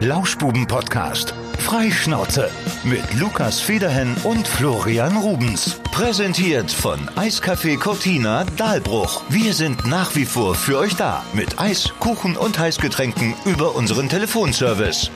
Lauschbuben-Podcast. Freischnauze. Mit Lukas Federhen und Florian Rubens. Präsentiert von Eiscafé Cortina Dahlbruch. Wir sind nach wie vor für euch da. Mit Eis, Kuchen und Heißgetränken über unseren Telefonservice.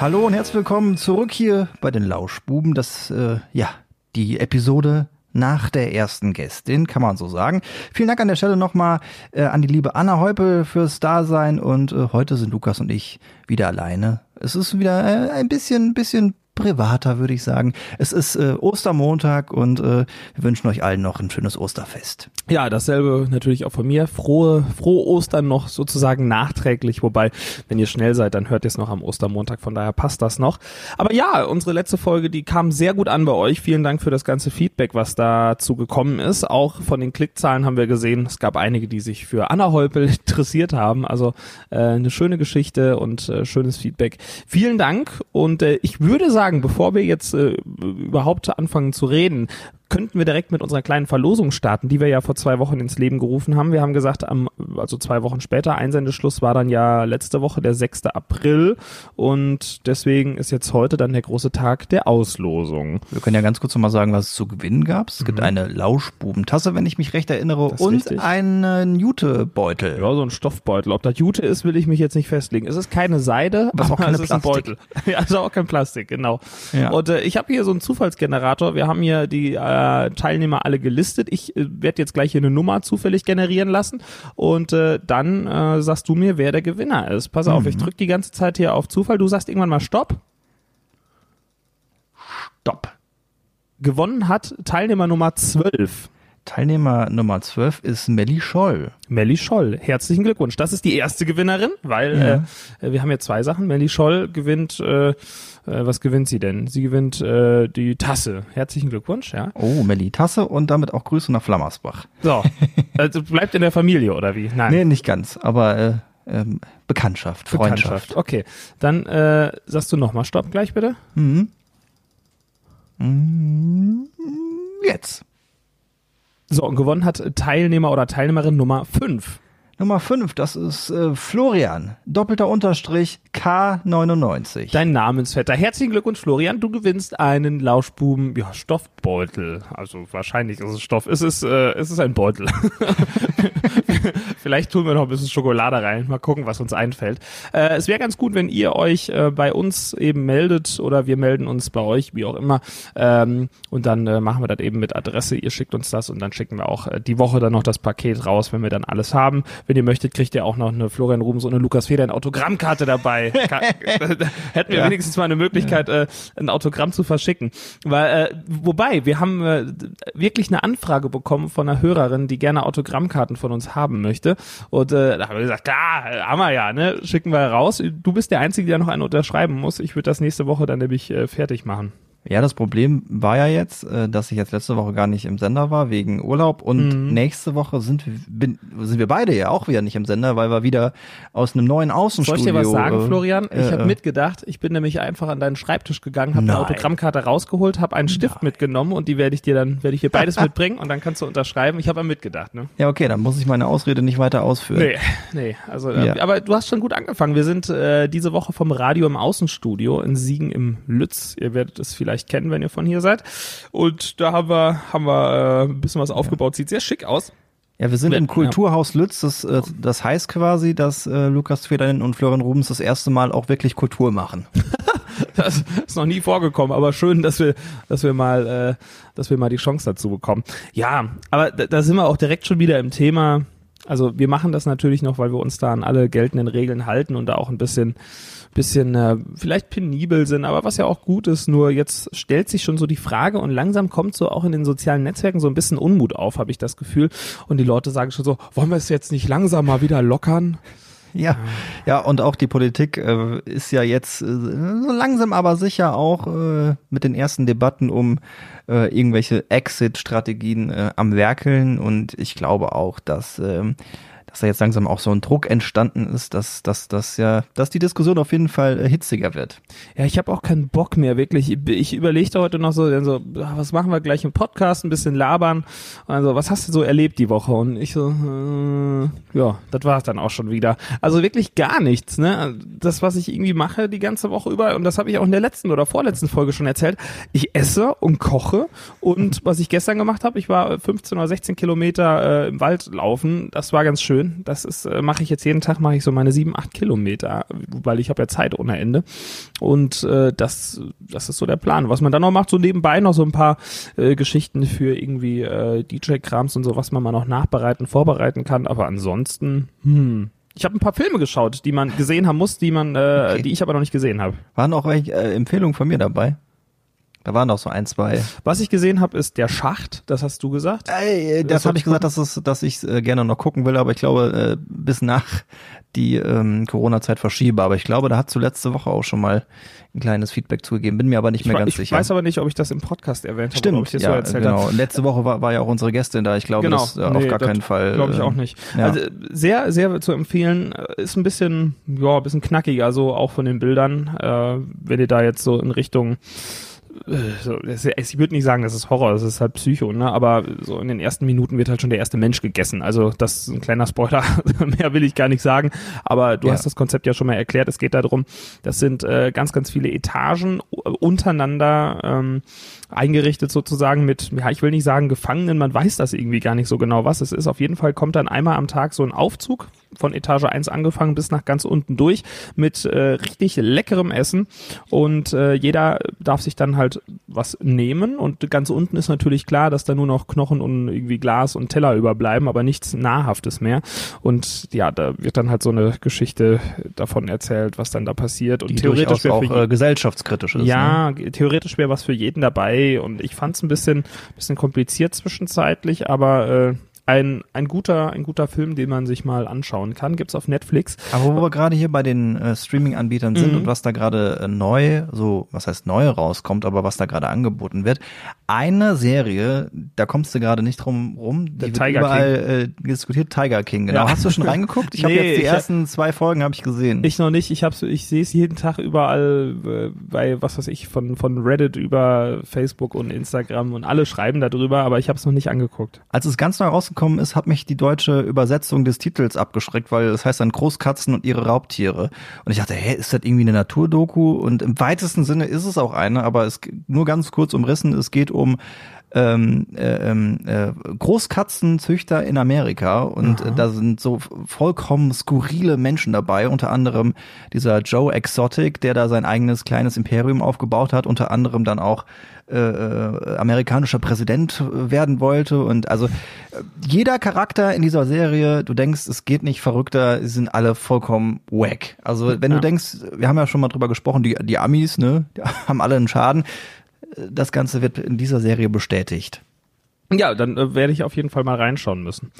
Hallo und herzlich willkommen zurück hier bei den Lauschbuben. Das, äh, ja, die Episode nach der ersten Gästin, kann man so sagen. Vielen Dank an der Stelle nochmal äh, an die liebe Anna Heupel fürs Dasein und äh, heute sind Lukas und ich wieder alleine. Es ist wieder äh, ein bisschen, bisschen privater, würde ich sagen. Es ist äh, Ostermontag und äh, wir wünschen euch allen noch ein schönes Osterfest. Ja, dasselbe natürlich auch von mir. Frohe, frohe Ostern noch sozusagen nachträglich, wobei, wenn ihr schnell seid, dann hört ihr es noch am Ostermontag, von daher passt das noch. Aber ja, unsere letzte Folge, die kam sehr gut an bei euch. Vielen Dank für das ganze Feedback, was dazu gekommen ist. Auch von den Klickzahlen haben wir gesehen, es gab einige, die sich für Anna Heupel interessiert haben. Also äh, eine schöne Geschichte und äh, schönes Feedback. Vielen Dank und äh, ich würde sagen, sagen, bevor wir jetzt äh, überhaupt anfangen zu reden, könnten wir direkt mit unserer kleinen Verlosung starten, die wir ja vor zwei Wochen ins Leben gerufen haben. Wir haben gesagt, am, also zwei Wochen später, Einsendeschluss war dann ja letzte Woche der 6. April und deswegen ist jetzt heute dann der große Tag der Auslosung. Wir können ja ganz kurz nochmal sagen, was es zu gewinnen gab. Es mhm. gibt eine Lauschbubentasse, wenn ich mich recht erinnere, und richtig. einen Jutebeutel. Ja, so ein Stoffbeutel. Ob das Jute ist, will ich mich jetzt nicht festlegen. Es ist keine Seide, aber auch keine es ist ein Beutel. Ja, also auch kein Plastik, genau. Ja. Und äh, ich habe hier so einen Zufallsgenerator. Wir haben hier die äh, äh, Teilnehmer alle gelistet. Ich äh, werde jetzt gleich hier eine Nummer zufällig generieren lassen und äh, dann äh, sagst du mir, wer der Gewinner ist. Pass auf, mhm. ich drücke die ganze Zeit hier auf Zufall. Du sagst irgendwann mal Stopp. Stopp. Gewonnen hat Teilnehmer Nummer 12. Teilnehmer Nummer 12 ist Melly Scholl. Melly Scholl, herzlichen Glückwunsch. Das ist die erste Gewinnerin, weil ja. äh, wir haben ja zwei Sachen. Melly Scholl gewinnt äh, äh, was gewinnt sie denn? Sie gewinnt äh, die Tasse. Herzlichen Glückwunsch, ja. Oh, Melli, Tasse und damit auch Grüße nach Flammersbach. So, also bleibt in der Familie oder wie? Nein. Nee, nicht ganz, aber äh, ähm, Bekanntschaft, Freundschaft. Bekanntschaft. Okay, dann äh, sagst du nochmal Stopp gleich bitte. Mhm. mhm. Jetzt. So, und gewonnen hat Teilnehmer oder Teilnehmerin Nummer 5. Nummer 5, das ist äh, Florian, doppelter Unterstrich K99. Dein Namensvetter. Herzlichen Glückwunsch, Florian. Du gewinnst einen Lauschbuben, ja, Stoffbeutel. Also wahrscheinlich ist es Stoff. Es ist, äh, es ist ein Beutel. Vielleicht tun wir noch ein bisschen Schokolade rein. Mal gucken, was uns einfällt. Äh, es wäre ganz gut, wenn ihr euch äh, bei uns eben meldet oder wir melden uns bei euch, wie auch immer. Ähm, und dann äh, machen wir das eben mit Adresse. Ihr schickt uns das und dann schicken wir auch äh, die Woche dann noch das Paket raus, wenn wir dann alles haben. Wenn ihr möchtet, kriegt ihr auch noch eine Florian Rubens und eine Lukas Feder Autogrammkarte dabei. Hätten wir ja. wenigstens mal eine Möglichkeit, ja. äh, ein Autogramm zu verschicken. Weil, äh, wobei, wir haben äh, wirklich eine Anfrage bekommen von einer Hörerin, die gerne Autogrammkarten von uns haben möchte. Und äh, da haben wir gesagt, klar, haben wir ja, ne? Schicken wir raus. Du bist der Einzige, der noch einen unterschreiben muss. Ich würde das nächste Woche dann nämlich äh, fertig machen. Ja, das Problem war ja jetzt, äh, dass ich jetzt letzte Woche gar nicht im Sender war wegen Urlaub und mhm. nächste Woche sind, bin, sind wir beide ja auch wieder nicht im Sender, weil wir wieder aus einem neuen Außenstudio. Soll ich dir was sagen, äh, Florian? Ich äh, habe mitgedacht. Ich bin nämlich einfach an deinen Schreibtisch gegangen, habe eine Autogrammkarte rausgeholt, habe einen Stift Nein. mitgenommen und die werde ich dir dann werde ich dir beides mitbringen und dann kannst du unterschreiben. Ich habe mitgedacht, ne? Ja, okay, dann muss ich meine Ausrede nicht weiter ausführen. Nee, nee, also äh, ja. aber du hast schon gut angefangen. Wir sind äh, diese Woche vom Radio im Außenstudio in Siegen im Lütz. Ihr werdet es vielleicht kennen, wenn ihr von hier seid. Und da haben wir, haben wir äh, ein bisschen was aufgebaut. Sieht sehr schick aus. Ja, wir sind im Kulturhaus Lütz. Das, äh, das heißt quasi, dass äh, Lukas Federin und Florian Rubens das erste Mal auch wirklich Kultur machen. das ist noch nie vorgekommen, aber schön, dass wir, dass wir mal, äh, dass wir mal die Chance dazu bekommen. Ja, aber da, da sind wir auch direkt schon wieder im Thema. Also wir machen das natürlich noch, weil wir uns da an alle geltenden Regeln halten und da auch ein bisschen bisschen äh, vielleicht penibel sind, aber was ja auch gut ist, nur jetzt stellt sich schon so die Frage und langsam kommt so auch in den sozialen Netzwerken so ein bisschen Unmut auf, habe ich das Gefühl. Und die Leute sagen schon so, wollen wir es jetzt nicht langsam mal wieder lockern? Ja, ja, und auch die Politik äh, ist ja jetzt äh, so langsam aber sicher auch äh, mit den ersten Debatten um äh, irgendwelche Exit-Strategien äh, am Werkeln. Und ich glaube auch, dass äh, dass da jetzt langsam auch so ein Druck entstanden ist, dass, dass, dass ja, dass die Diskussion auf jeden Fall äh, hitziger wird. Ja, ich habe auch keinen Bock mehr, wirklich. Ich, überlegte heute noch so, so, was machen wir gleich im Podcast, ein bisschen labern. Also, was hast du so erlebt die Woche? Und ich so, äh, ja, das war es dann auch schon wieder. Also wirklich gar nichts, ne? Das, was ich irgendwie mache die ganze Woche über, und das habe ich auch in der letzten oder vorletzten Folge schon erzählt, ich esse und koche. Und was ich gestern gemacht habe, ich war 15 oder 16 Kilometer äh, im Wald laufen. Das war ganz schön. Das ist, äh, mache ich jetzt jeden Tag, mache ich so meine sieben, acht Kilometer, weil ich habe ja Zeit ohne Ende. Und äh, das, das ist so der Plan. Was man dann noch macht, so nebenbei noch so ein paar äh, Geschichten für irgendwie äh, DJ-Krams und so, was man mal noch nachbereiten, vorbereiten kann. Aber ansonsten, hm, ich habe ein paar Filme geschaut, die man gesehen haben muss, die man, äh, okay. die ich aber noch nicht gesehen habe. Waren auch äh, Empfehlungen von mir dabei? Da waren noch so ein, zwei. Was ich gesehen habe, ist der Schacht. Das hast du gesagt. Ey, das, das habe ich gesagt, dass, es, dass ich äh, gerne noch gucken will, aber ich glaube, äh, bis nach die ähm, Corona-Zeit verschiebe. Aber ich glaube, da hat du letzte Woche auch schon mal ein kleines Feedback zugegeben. Bin mir aber nicht ich mehr ganz ich sicher. Ich weiß aber nicht, ob ich das im Podcast erwähnt habe Stimmt, ob ich das ja, so erzählt genau. habe. Letzte Woche war, war ja auch unsere Gästin da. Ich glaube, genau. das äh, nee, auf gar keinen Fall. Glaube ich äh, auch nicht. Ja. Also sehr, sehr zu empfehlen. Ist ein bisschen, ja, ein bisschen knackiger, so auch von den Bildern. Äh, wenn ihr da jetzt so in Richtung ich würde nicht sagen, das ist Horror, das ist halt Psycho, ne? Aber so in den ersten Minuten wird halt schon der erste Mensch gegessen. Also das ist ein kleiner Spoiler, mehr will ich gar nicht sagen. Aber du ja. hast das Konzept ja schon mal erklärt. Es geht darum, das sind äh, ganz, ganz viele Etagen untereinander ähm, eingerichtet sozusagen mit, ja, ich will nicht sagen Gefangenen, man weiß das irgendwie gar nicht so genau, was es ist. Auf jeden Fall kommt dann einmal am Tag so ein Aufzug von Etage 1 angefangen bis nach ganz unten durch mit äh, richtig leckerem Essen und äh, jeder darf sich dann halt was nehmen und ganz unten ist natürlich klar, dass da nur noch Knochen und irgendwie Glas und Teller überbleiben, aber nichts Nahrhaftes mehr und ja, da wird dann halt so eine Geschichte davon erzählt, was dann da passiert und Die theoretisch auch äh, gesellschaftskritisch ist. Ja, ne? theoretisch wäre was für jeden dabei und ich fand es ein bisschen, bisschen kompliziert zwischenzeitlich, aber äh, ein, ein guter, ein guter Film, den man sich mal anschauen kann. Gibt's auf Netflix. Aber wo wir gerade hier bei den äh, Streaming-Anbietern sind Mhm. und was da gerade äh, neu, so, was heißt neu rauskommt, aber was da gerade angeboten wird. Eine Serie, da kommst du gerade nicht drum rum, die Der wird Tiger überall äh, diskutiert, Tiger King, genau. Ja. Hast du schon reingeguckt? Ich habe Nee, jetzt die ersten zwei Folgen habe ich gesehen. Ich noch nicht. Ich hab's, ich sehe es jeden Tag überall äh, bei was weiß ich von von Reddit über Facebook und Instagram und alle schreiben darüber, aber ich habe es noch nicht angeguckt. Als es ganz neu rausgekommen ist, hat mich die deutsche Übersetzung des Titels abgeschreckt, weil es heißt dann Großkatzen und ihre Raubtiere. Und ich dachte, hä, ist das irgendwie eine Naturdoku? Und im weitesten Sinne ist es auch eine, aber es nur ganz kurz umrissen, es geht um ähm, äh, ähm, äh, Großkatzenzüchter in Amerika und äh, da sind so vollkommen skurrile Menschen dabei, unter anderem dieser Joe Exotic, der da sein eigenes kleines Imperium aufgebaut hat, unter anderem dann auch äh, äh, amerikanischer Präsident werden wollte und also äh, jeder Charakter in dieser Serie, du denkst, es geht nicht verrückter, sie sind alle vollkommen wack. Also wenn Ja. du denkst, wir haben ja schon mal drüber gesprochen, die, die Amis, ne, die haben alle einen Schaden. Das Ganze wird in dieser Serie bestätigt. Ja, dann äh, werde ich auf jeden Fall mal reinschauen müssen.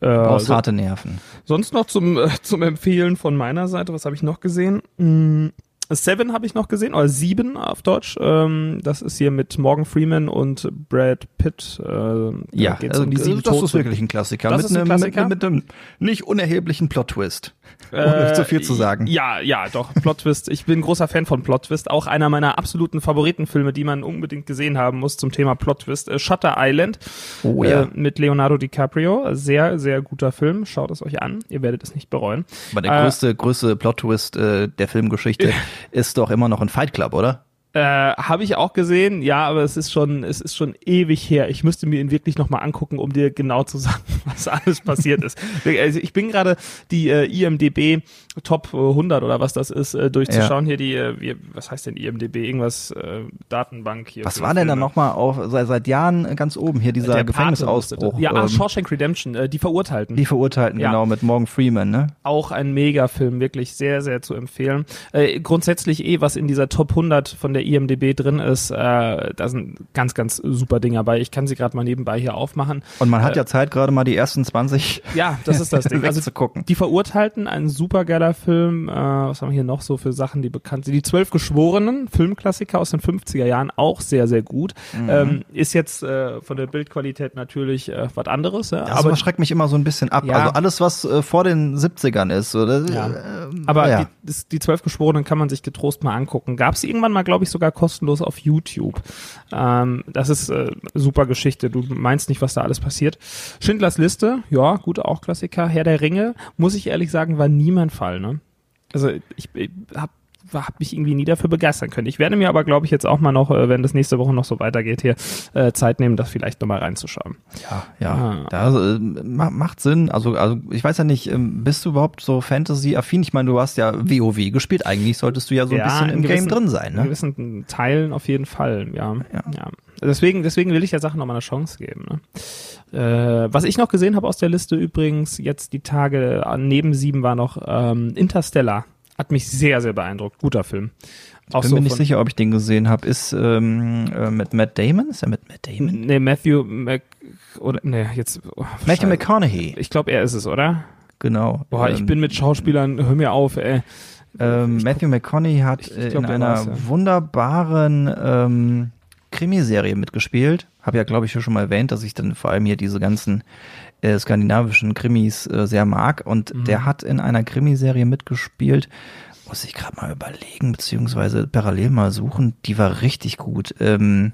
Äh, brauchst so, harte Nerven. sonst noch zum äh, zum Empfehlen von meiner Seite, was habe ich noch gesehen? Mm, Seven habe ich noch gesehen, oder Sieben auf Deutsch. Ähm, das ist hier mit Morgan Freeman und Brad Pitt. Äh, Ja, also um die sieben das ist Toten. wirklich ein Klassiker. Das mit, ist ein einem, Klassiker? Mit, mit einem nicht unerheblichen Plot-Twist. Ohne Äh, zu viel zu sagen. Ja, ja, doch. Plot Twist. Ich bin großer Fan von Plot Twist. Auch einer meiner absoluten Favoritenfilme, die man unbedingt gesehen haben muss zum Thema Plot Twist. Äh, Shutter Island. Oh ja. Äh, mit Leonardo DiCaprio. Sehr, sehr guter Film. Schaut es euch an. Ihr werdet es nicht bereuen. Aber der äh, größte, größte Plot-Twist äh, der Filmgeschichte ist doch immer noch ein Fight Club, oder? Äh, habe ich auch gesehen, ja, aber es ist schon, es ist schon ewig her. Ich müsste mir ihn wirklich nochmal angucken, um dir genau zu sagen, was alles passiert ist. Also ich bin gerade die äh, IMDB Top 100 oder was das ist, äh, durchzuschauen. Hier die, äh, wie, was heißt denn IMDB? Irgendwas äh, Datenbank hier. Was war denn da Filme. nochmal auf seit, seit Jahren ganz oben hier dieser Der Gefängnisausbruch? Ja, ah, ähm, Shawshank Redemption, äh, die Verurteilten. die Verurteilten, Ja. genau, mit Morgan Freeman, ne? auch ein Megafilm, wirklich sehr, sehr zu empfehlen. Äh, grundsätzlich eh, was in dieser Top 100 von der IMDB drin ist, äh, da sind ganz, ganz super Dinger bei. Ich kann sie gerade mal nebenbei hier aufmachen. Und man hat ja Zeit, gerade mal die ersten 20 Ja, das ist das Ding. Also zu gucken. die Verurteilten, ein supergeiler Film. Äh, was haben wir hier noch so für Sachen, die bekannt sind? Die Zwölf Geschworenen, Filmklassiker aus den 50er Jahren, auch sehr, sehr gut. Ähm, ist jetzt äh, von der Bildqualität natürlich äh, was anderes. Ja? Das aber schreckt mich immer so ein bisschen ab. Ja. Also alles, was äh, vor den 70ern ist. Oder, Ja. ähm, Aber ja. die, das, die zwölf Geschworenen kann man sich getrost mal angucken. Gab es irgendwann mal, glaube ich, sogar kostenlos auf YouTube. Ähm, das ist äh, super Geschichte. Du meinst nicht, was da alles passiert. Schindlers Liste, ja, gut, auch Klassiker. Herr der Ringe, muss ich ehrlich sagen, war nie mein Fall. Ne? Also ich, ich habe hab mich irgendwie nie dafür begeistern können. Ich werde mir aber, glaube ich, jetzt auch mal noch, äh, wenn das nächste Woche noch so weitergeht, hier äh, Zeit nehmen, das vielleicht nochmal reinzuschauen. Ja, ja, Ah. da äh, ma- macht Sinn. Also, also ich weiß ja nicht, ähm, bist du überhaupt so Fantasy-affin? Ich meine, du hast ja WoW gespielt. Eigentlich solltest du ja so ein bisschen in im gewissen- Game drin sein, In ne? gewissen Teilen auf jeden Fall, ja. Ja. ja. Deswegen, deswegen will ich der Sache nochmal eine Chance geben. Ne? Äh, was ich noch gesehen habe aus der Liste übrigens, jetzt die Tage neben sieben war noch ähm, Interstellar. Hat mich sehr, sehr beeindruckt. Guter Film. Auch Bin so mir nicht sicher, ob ich den gesehen habe. Ist ähm, äh, mit Matt Damon? Ist er mit Matt Damon? Nee, Matthew Mc, oder, nee, jetzt, oh, Matthew. McConaughey, Ich glaube, er ist es, oder? genau. Boah, ich Ähm, bin mit Schauspielern, hör mir auf, ey. Ähm, Ich Matthew McConaughey hat ich- ich äh, glaub, in einer war's, ja. wunderbaren ähm, Krimiserie mitgespielt. Habe ja, glaube ich, schon mal erwähnt, dass ich dann vor allem hier diese ganzen äh, skandinavischen Krimis äh, sehr mag. Und Mhm. der hat in einer Krimiserie mitgespielt. Muss ich gerade mal überlegen, beziehungsweise parallel mal suchen. Die war richtig gut. Ähm,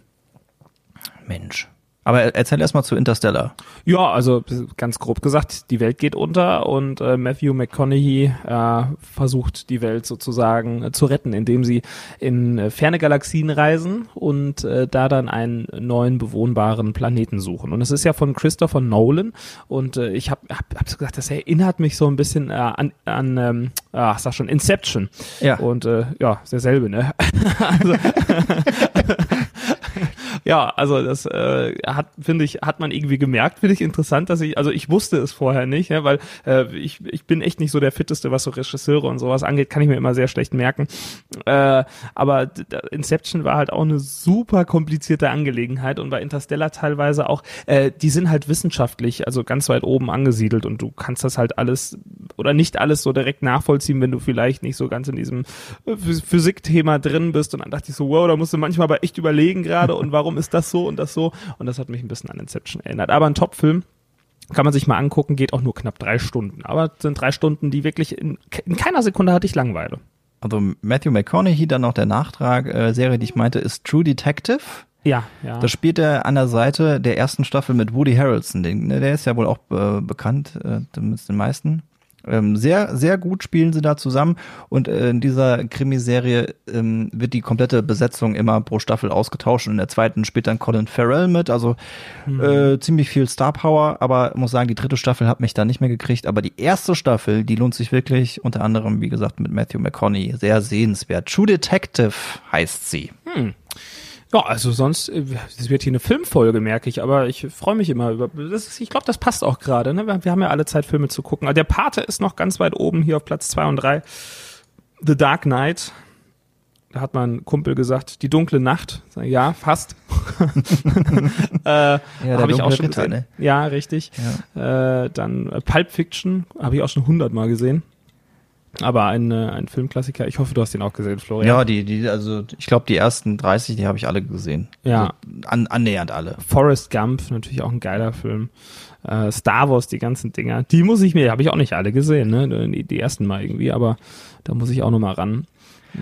Mensch. Aber erzähl erst mal zu Interstellar. Ja, also ganz grob gesagt, die Welt geht unter und äh, Matthew McConaughey äh, versucht die Welt sozusagen äh, zu retten, indem sie in äh, ferne Galaxien reisen und äh, da dann einen neuen bewohnbaren Planeten suchen. Und es ist ja von Christopher Nolan und äh, ich habe hab, hab gesagt, das erinnert mich so ein bisschen an, an ähm, ah, sag schon, Inception. Ja. Und äh, ja, ist derselbe, ne? also, ja, also das äh, hat, finde ich, hat man irgendwie gemerkt, finde ich interessant, dass ich, also ich wusste es vorher nicht, ja, weil äh, ich, ich bin echt nicht so der fitteste, was so Regisseure und sowas angeht, kann ich mir immer sehr schlecht merken. Äh, aber Inception war halt auch eine super komplizierte Angelegenheit und bei Interstellar teilweise auch, äh, die sind halt wissenschaftlich, also ganz weit oben angesiedelt und du kannst das halt alles oder nicht alles so direkt nachvollziehen, wenn du vielleicht nicht so ganz in diesem äh, Phys- Physikthema drin bist und dann dachte ich so, wow, da musst du manchmal aber echt überlegen gerade und warum ist das so und das so und das hat mich ein bisschen an Inception erinnert. Aber ein Top-Film, kann man sich mal angucken, geht auch nur knapp drei Stunden. Aber es sind drei Stunden, die wirklich in, in keiner Sekunde hatte ich Langeweile. Also Matthew McConaughey, dann noch der Nachtrag, äh, Serie, die ich meinte, ist True Detective. Ja, ja. Da spielt er an der Seite der ersten Staffel mit Woody Harrelson. Den, ne, der ist ja wohl auch äh, bekannt, äh, zumindest den meisten. Ähm, sehr, sehr gut spielen sie da zusammen. Und äh, in dieser Krimiserie ähm, wird die komplette Besetzung immer pro Staffel ausgetauscht. Und in der zweiten spielt dann Colin Farrell mit. Also äh, ziemlich viel Star Power. Aber muss sagen, die dritte Staffel hat mich da nicht mehr gekriegt. Aber die erste Staffel, die lohnt sich wirklich. Unter anderem, wie gesagt, mit Matthew McConaughey. Sehr sehenswert. True Detective heißt sie. Ja, also sonst, äh, es wird hier eine Filmfolge, merke ich, aber ich freue mich immer über, das ist, ich glaube, das passt auch gerade, ne? Wir, wir haben ja alle Zeit, Filme zu gucken. Also der Pate ist noch ganz weit oben hier auf Platz zwei und drei. The Dark Knight. Da hat mein Kumpel gesagt, die dunkle Nacht. Ja, fast. äh, der habe ich auch schon Ritter, gesehen. ne? Ja, richtig. Äh, dann äh, Pulp Fiction habe ich auch schon hundertmal gesehen. Aber ein, äh, ein Filmklassiker. Ich hoffe, du hast den auch gesehen, Florian. Ja, die, die, also ich glaube, die ersten 30, die habe ich alle gesehen. Ja. Also, an, annähernd alle. Forrest Gump, natürlich auch ein geiler Film. Äh, Star Wars, die ganzen Dinger. Die muss ich mir, habe ich auch nicht alle gesehen, ne? Die, die ersten mal irgendwie, aber da muss ich auch noch mal ran.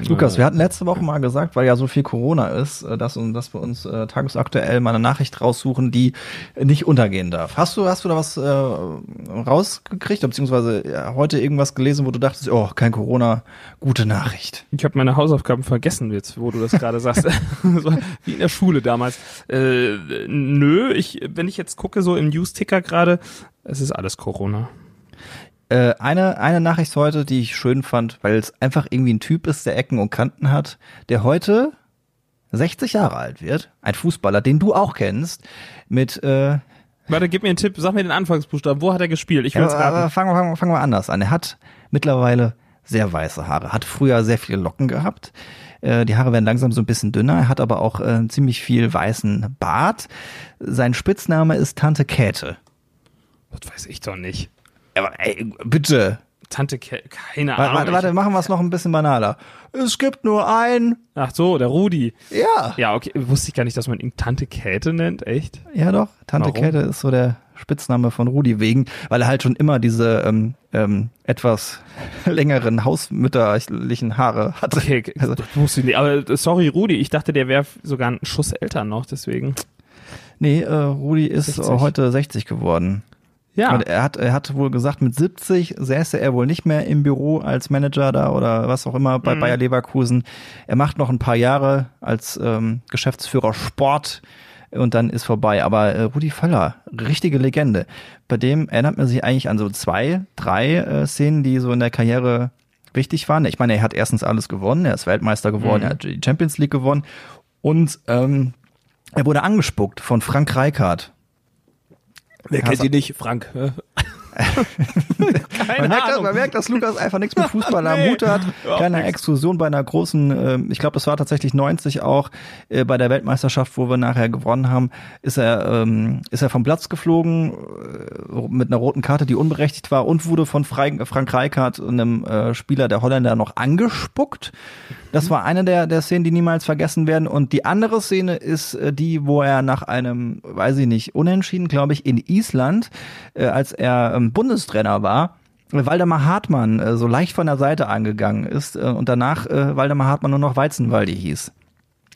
Lukas, wir hatten letzte Woche mal gesagt, weil ja so viel Corona ist, äh, dass, dass wir uns äh, tagesaktuell mal eine Nachricht raussuchen, die nicht untergehen darf. Hast du, hast du da was äh, rausgekriegt, beziehungsweise ja, heute irgendwas gelesen, wo du dachtest, oh, kein Corona, gute Nachricht. Ich habe meine Hausaufgaben vergessen jetzt, wo du das gerade sagst. wie in der Schule damals. Äh, nö, ich, wenn ich jetzt gucke, so im News-Ticker gerade, es ist alles Corona. Äh, eine, eine Nachricht heute, die ich schön fand, weil es einfach irgendwie ein Typ ist, der Ecken und Kanten hat, der heute 60 Jahre alt wird. Ein Fußballer, den du auch kennst, mit äh, Warte, gib mir einen Tipp, sag mir den Anfangsbuchstaben. Wo hat er gespielt? Ich will Ja, es aber raten. fangen wir, fangen, wir- fangen wir anders an. Er hat mittlerweile sehr weiße Haare. Hat früher sehr viele Locken gehabt. Äh, die Haare werden langsam so ein bisschen dünner. Er hat aber auch äh, ziemlich viel weißen Bart. Sein Spitzname ist Tante Käthe. Das weiß ich doch nicht. Ey, bitte. Tante Käthe, keine Ahnung. warte, warte, machen wir es noch ein bisschen banaler. Es gibt nur ein. Ach so, der Rudi. Ja. Ja, okay, wusste ich gar nicht, dass man ihn Tante Käthe nennt, echt? Ja, doch. Tante Warum? Käthe ist so der Spitzname von Rudi wegen, weil er halt schon immer diese ähm, ähm, etwas längeren hausmütterlichen Haare hatte. Okay, Also, wusste ich nicht. Aber äh, sorry, Rudi, ich dachte, der wäre sogar einen Schuss älter noch, deswegen. nee, äh, Rudi ist 60. äh, heute 60 geworden. Ja. Und er hat, er hat wohl gesagt, mit 70 säße er wohl nicht mehr im Büro als Manager da oder was auch immer bei Mhm. Bayer Leverkusen. Er macht noch ein paar Jahre als ähm, Geschäftsführer Sport und dann ist vorbei. Aber äh, Rudi Völler, richtige Legende. Bei dem erinnert man sich eigentlich an so zwei, drei äh, Szenen, die so in der Karriere wichtig waren. Ich meine, er hat erstens alles gewonnen, er ist Weltmeister geworden, Mhm. er hat die Champions League gewonnen und ähm, er wurde angespuckt von Frank Reichardt. Wer kennt ihn nicht? Frank. Keine Man merkt, dass, Ahnung. man merkt, dass Lukas einfach nichts mit Fußball am Nee, Hut hat. nichts. Exkursion bei einer großen, ähm, ich glaube, das war tatsächlich 90 auch, äh, bei der Weltmeisterschaft, wo wir nachher gewonnen haben, ist er, ähm, ist er vom Platz geflogen äh, mit einer roten Karte, die unberechtigt war und wurde von Frank, Frank Rijkaard, einem äh, Spieler der Holländer, noch angespuckt. Das war eine der, der Szenen, die niemals vergessen werden. Und die andere Szene ist äh, die, wo er nach einem, weiß ich nicht, Unentschieden, glaube ich, in Island, äh, als er ähm, Bundestrainer war, äh, Waldemar Hartmann äh, so leicht von der Seite angegangen ist äh, und danach äh, Waldemar Hartmann nur noch Weizenwaldi hieß.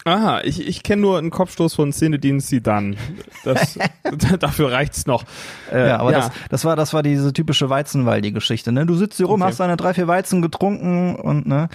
Aha, ich, ich kenne nur einen Kopfstoß von Zinedine Zidane. Das, dafür reicht's noch. Äh, Ja, aber Das, das war das war diese typische Weizenwaldi-Geschichte. Ne? Du sitzt hier rum, Okay. hast deine drei, vier Weizen getrunken und ne.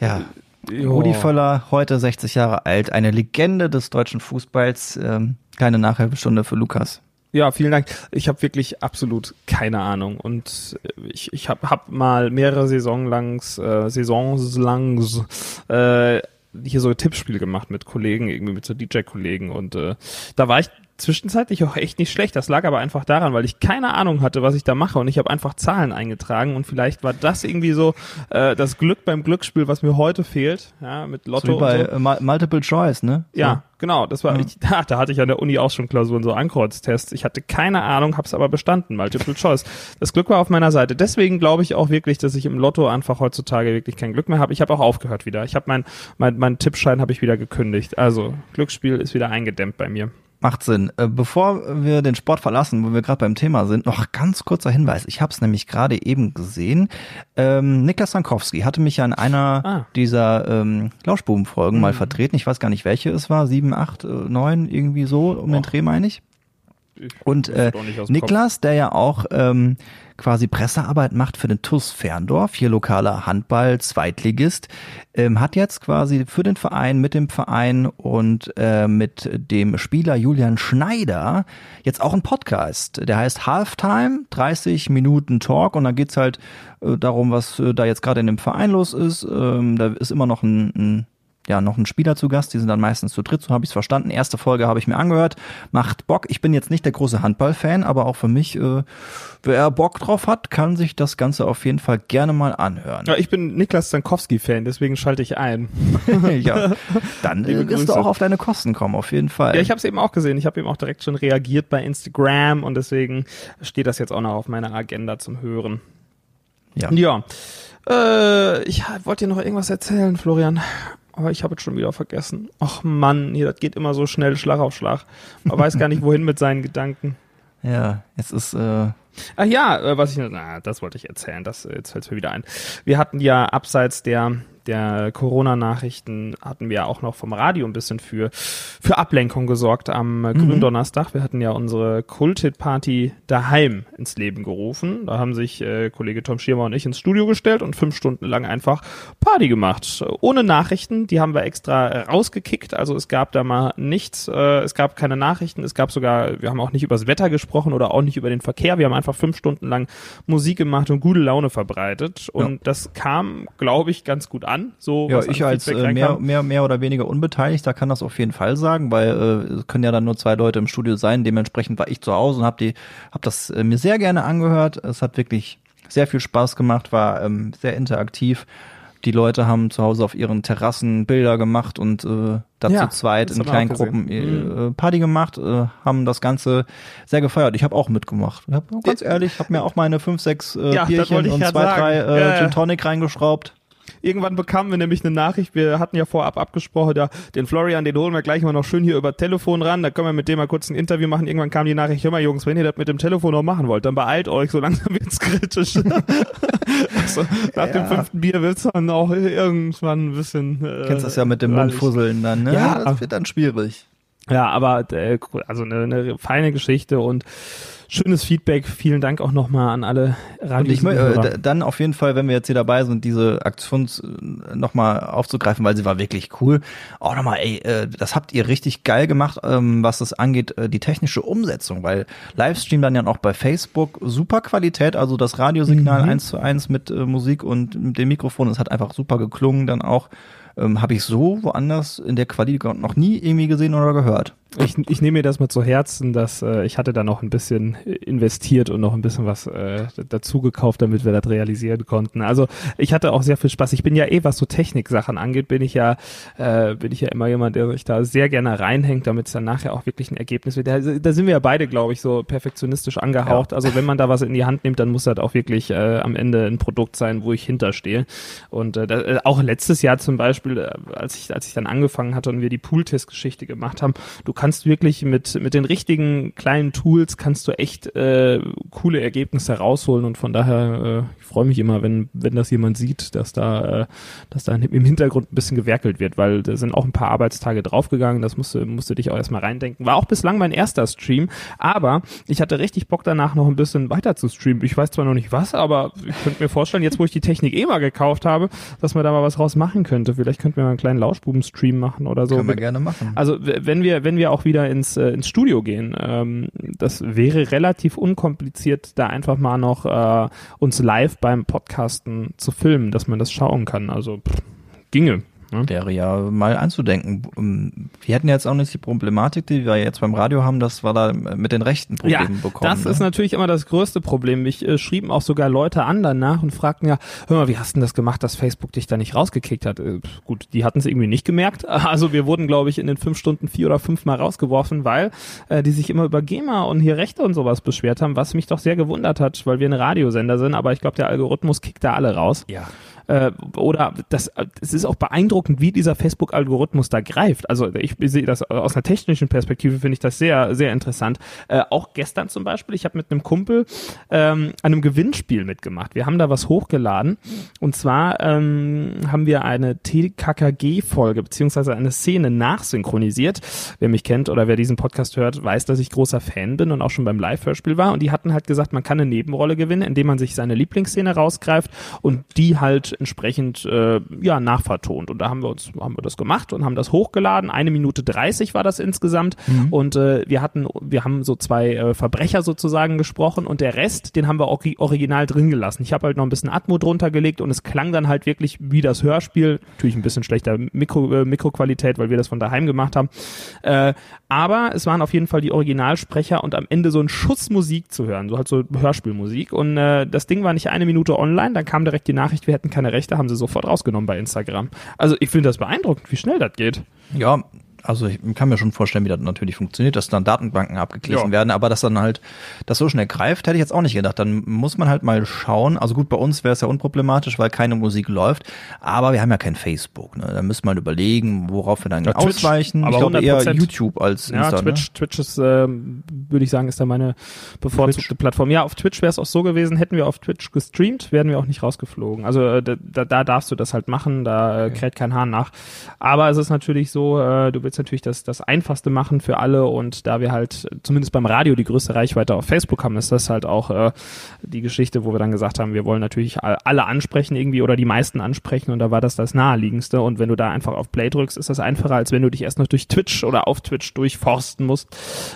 Ja. Jo. Rudi Völler, heute 60 Jahre alt, eine Legende des deutschen Fußballs. Ähm, keine Nachhilfestunde für Lukas. Ja, vielen Dank. Ich habe wirklich absolut keine Ahnung und äh, ich, ich habe hab mal mehrere Saison langs, äh, Saisons langs äh, hier so Tippspiel gemacht mit Kollegen, irgendwie mit so DJ-Kollegen und äh, da war ich zwischenzeitlich auch echt nicht schlecht. Das lag aber einfach daran, weil ich keine Ahnung hatte, was ich da mache und ich habe einfach Zahlen eingetragen und vielleicht war das irgendwie so äh, das Glück beim Glücksspiel, was mir heute fehlt, ja, mit Lotto So wie bei so. äh, Mul- Multiple Choice, ne? Ja, genau. Das war Ja. ich, da, da hatte ich an der Uni auch schon Klausuren, so Ankreuztests. Ich hatte keine Ahnung, hab's aber bestanden, Multiple Choice. Das Glück war auf meiner Seite. Deswegen glaube ich auch wirklich, dass ich im Lotto einfach heutzutage wirklich kein Glück mehr habe. Ich habe auch aufgehört wieder. Ich habe mein mein mein Tippschein habe ich wieder gekündigt. Also Glücksspiel ist wieder eingedämmt bei mir. Macht Sinn. Äh, Bevor wir den Sport verlassen, wo wir gerade beim Thema sind, noch ganz kurzer Hinweis. Ich habe es nämlich gerade eben gesehen. Ähm, Niklas Sankowski hatte mich ja in einer Ah. dieser ähm, Lauschbuben-Folgen mal vertreten. Ich weiß gar nicht, welche es war. Sieben, acht, äh, neun, irgendwie so um den Och. Dreh, meine ich. Und äh, Niklas, der ja auch ähm, quasi Pressearbeit macht für den TUS Ferndorf, hier lokaler Handball-Zweitligist, ähm, hat jetzt quasi für den Verein, mit dem Verein und äh, mit dem Spieler Julian Schneider jetzt auch einen Podcast. Der heißt Halftime, 30 Minuten Talk und da geht's halt äh, darum, was äh, da jetzt gerade in dem Verein los ist. Ähm, da ist immer noch ein, ein ja, noch ein Spieler zu Gast, die sind dann meistens zu dritt, so habe ich es verstanden. Erste Folge habe ich mir angehört, macht Bock. Ich bin jetzt nicht der große Handballfan, aber auch für mich, äh, wer Bock drauf hat, kann sich das Ganze auf jeden Fall gerne mal anhören. Ja, ich bin Niklas Zankowski-Fan, deswegen schalte ich ein. ja, dann äh, wirst du auch auf deine Kosten kommen, auf jeden Fall. Ja, ich habe es eben auch gesehen. Ich habe eben auch direkt schon reagiert bei Instagram und deswegen steht das jetzt auch noch auf meiner Agenda zum Hören. ja. Ja. Äh, ich wollte dir noch irgendwas erzählen, Florian. Aber ich habe es schon wieder vergessen. Ach Mann, hier, das geht immer so schnell, Schlag auf Schlag. Man weiß gar nicht, wohin mit seinen Gedanken. ja, jetzt ist, äh, Ach ja, äh, was ich, na, das wollte ich erzählen, das, äh, jetzt fällt mir wieder ein. Wir hatten ja abseits der, der Corona-Nachrichten hatten wir ja auch noch vom Radio ein bisschen für, für Ablenkung gesorgt am äh, Gründonnerstag. Wir hatten ja unsere Kultit-Party daheim ins Leben gerufen. Da haben sich äh, Kollege Tom Schirmer und ich ins Studio gestellt und fünf Stunden lang einfach Party gemacht. Ohne Nachrichten, die haben wir extra rausgekickt. Also es gab da mal nichts, äh, es gab keine Nachrichten, es gab sogar, wir haben auch nicht über das Wetter gesprochen oder auch nicht über den Verkehr. Wir haben einfach fünf Stunden lang Musik gemacht und gute Laune verbreitet. Und das kam, glaube ich, ganz gut an. So, ja, ich als äh, mehr, mehr, mehr oder weniger Unbeteiligter kann das auf jeden Fall sagen, weil äh, es können ja dann nur zwei Leute im Studio sein. Dementsprechend war ich zu Hause und habe die, hab das äh, mir sehr gerne angehört. Es hat wirklich sehr viel Spaß gemacht, war ähm, sehr interaktiv. Die Leute haben zu Hause auf ihren Terrassen Bilder gemacht und äh, da Ja, zweit in kleinen. Gruppen äh, Party gemacht, äh, haben das Ganze sehr gefeiert. Ich habe auch mitgemacht. Ich hab, ganz ehrlich, habe mir auch meine fünf, sechs äh, Ja, Bierchen und zwei, sagen. drei äh, ja. Gin Tonic reingeschraubt. Irgendwann bekamen wir nämlich eine Nachricht, wir hatten ja vorab abgesprochen, da, den Florian, den holen wir gleich mal noch schön hier über Telefon ran, da können wir mit dem mal kurz ein Interview machen. Irgendwann kam die Nachricht, hör mal Jungs, wenn ihr das mit dem Telefon noch machen wollt, dann beeilt euch, so langsam wird's kritisch. also, nach dem Ja. fünften Bier wird's dann auch irgendwann ein bisschen... Äh, Kennst das ja mit dem. Mundfusseln dann, ne? Ja. das wird dann schwierig. Ja, aber äh, also eine, eine feine Geschichte und schönes Feedback. Vielen Dank auch nochmal an alle Und ich mö- Radio. äh, dann auf jeden Fall, wenn wir jetzt hier dabei sind, diese Aktion äh, nochmal aufzugreifen, weil sie war wirklich cool. Auch nochmal, ey, äh, das habt ihr richtig geil gemacht, ähm, was das angeht, äh, die technische Umsetzung, weil Livestream dann ja auch bei Facebook super Qualität, also das Radiosignal eins zu eins mit äh, Musik und mit dem Mikrofon, es hat einfach super geklungen, dann auch. Ähm, Habe ich so woanders in der Qualität noch nie irgendwie gesehen oder gehört. Ich, ich nehme mir das mal zu Herzen, dass äh, ich hatte da noch ein bisschen investiert und noch ein bisschen was äh, dazu gekauft, damit wir das realisieren konnten. Also ich hatte auch sehr viel Spaß. Ich bin ja eh, was so Techniksachen angeht, bin ich ja äh, bin ich ja immer jemand, der sich da sehr gerne reinhängt, damit es dann nachher auch wirklich ein Ergebnis wird. Da, da sind wir ja beide, glaube ich, so perfektionistisch angehaucht. Also wenn man da was in die Hand nimmt, dann muss das auch wirklich äh, am Ende ein Produkt sein, wo ich hinterstehe. Und äh, da, äh, auch letztes Jahr zum Beispiel, äh, als ich als ich dann angefangen hatte und wir die Pooltest-Geschichte gemacht haben, du kannst wirklich mit mit den richtigen kleinen Tools kannst du echt äh, coole Ergebnisse rausholen und von daher äh, freue mich immer, wenn wenn das jemand sieht, dass da äh, dass da im Hintergrund ein bisschen gewerkelt wird, weil da sind auch ein paar Arbeitstage draufgegangen, das musste musste dich auch erstmal reindenken. War auch bislang mein erster Stream, aber ich hatte richtig Bock danach noch ein bisschen weiter zu streamen. Ich weiß zwar noch nicht was, aber ich könnte mir vorstellen, jetzt wo ich die Technik eh mal gekauft habe, dass man da mal was raus machen könnte. Vielleicht könnten wir mal einen kleinen Lauschbuben-Stream machen oder so. Können wir gerne machen. also wenn wir wenn wir auch wieder ins äh, ins Studio gehen, ähm, das wäre relativ unkompliziert, da einfach mal noch äh, uns live beim Podcasten zu filmen, dass man das schauen kann. Also pff, ginge. Ne? Wäre ja mal anzudenken. Ähm, Wir hätten jetzt auch nicht die Problematik, die wir jetzt beim Radio haben, dass wir da mit den Rechten Problemen bekommen. das ne? ist natürlich immer das größte Problem. Mich äh, schrieben auch sogar Leute an danach und fragten ja, hör mal, wie hast du denn das gemacht, dass Facebook dich da nicht rausgekickt hat? Äh, gut, die hatten es irgendwie nicht gemerkt. Also wir wurden, glaube ich, in den fünf Stunden vier oder fünf Mal rausgeworfen, weil äh, die sich immer über GEMA und hier Rechte und sowas beschwert haben, was mich doch sehr gewundert hat, weil wir ein Radiosender sind, aber ich glaube, der Algorithmus kickt da alle raus. ja. Äh, oder das, es ist auch beeindruckend, wie dieser Facebook-Algorithmus da greift. Also ich sehe das aus einer technischen Perspektive finde ich das sehr, sehr interessant. Äh, auch gestern zum Beispiel, ich habe mit einem Kumpel ähm, einem Gewinnspiel mitgemacht. Wir haben da was hochgeladen und zwar ähm, haben wir eine TKKG-Folge beziehungsweise eine Szene nachsynchronisiert. Wer mich kennt oder wer diesen Podcast hört, weiß, dass ich großer Fan bin und auch schon beim Live-Hörspiel war. Und die hatten halt gesagt, man kann eine Nebenrolle gewinnen, indem man sich seine Lieblingsszene rausgreift und die halt entsprechend äh, ja nachvertont. Und da haben wir uns haben wir das gemacht und haben das hochgeladen. Eine Minute 30 war das insgesamt. Und äh, wir hatten wir haben so zwei äh, Verbrecher sozusagen gesprochen und der Rest, den haben wir ori original drin gelassen. Ich habe halt noch ein bisschen Atmo drunter gelegt und es klang dann halt wirklich wie das Hörspiel. Natürlich ein bisschen schlechter Mikro, äh, Mikroqualität, weil wir das von daheim gemacht haben. Äh, aber es waren auf jeden Fall die Originalsprecher und am Ende so ein Schuss Musik zu hören, so halt so Hörspielmusik. Und äh, das Ding war nicht eine Minute online, dann kam direkt die Nachricht, wir hätten keine Rechte, haben sie sofort rausgenommen bei Instagram. Also ich finde das beeindruckend, wie schnell das geht. Ja, also ich kann mir schon vorstellen, wie das natürlich funktioniert, dass dann Datenbanken abgeglichen Ja. werden, aber dass dann halt das so schnell greift, hätte ich jetzt auch nicht gedacht. Dann muss man halt mal schauen. Also gut, bei uns wäre es ja unproblematisch, weil keine Musik läuft, aber wir haben ja kein Facebook. Ne? Da müssen wir mal überlegen, worauf wir dann Ja, Twitch, ausweichen. aber ich glaube eher 100%. YouTube als Ja, Insta. Twitch, Twitch ist, ähm, würde ich sagen, ist da meine bevorzugte Twitch. Plattform. Ja, auf Twitch wäre es auch so gewesen, hätten wir auf Twitch gestreamt, wären wir auch nicht rausgeflogen. Also äh, da, da, da darfst du das halt machen, da äh, kräht kein Hahn nach. Aber es ist natürlich so, äh, du willst natürlich das, das Einfachste machen für alle. Und da wir halt zumindest beim Radio die größte Reichweite auf Facebook haben, ist das halt auch äh, die Geschichte, wo wir dann gesagt haben, wir wollen natürlich all- alle ansprechen irgendwie oder die meisten ansprechen. Und da war das das naheliegendste. Und wenn du da einfach auf Play drückst, ist das einfacher, als wenn du dich erst noch durch Twitch oder auf Twitch durchforsten musst.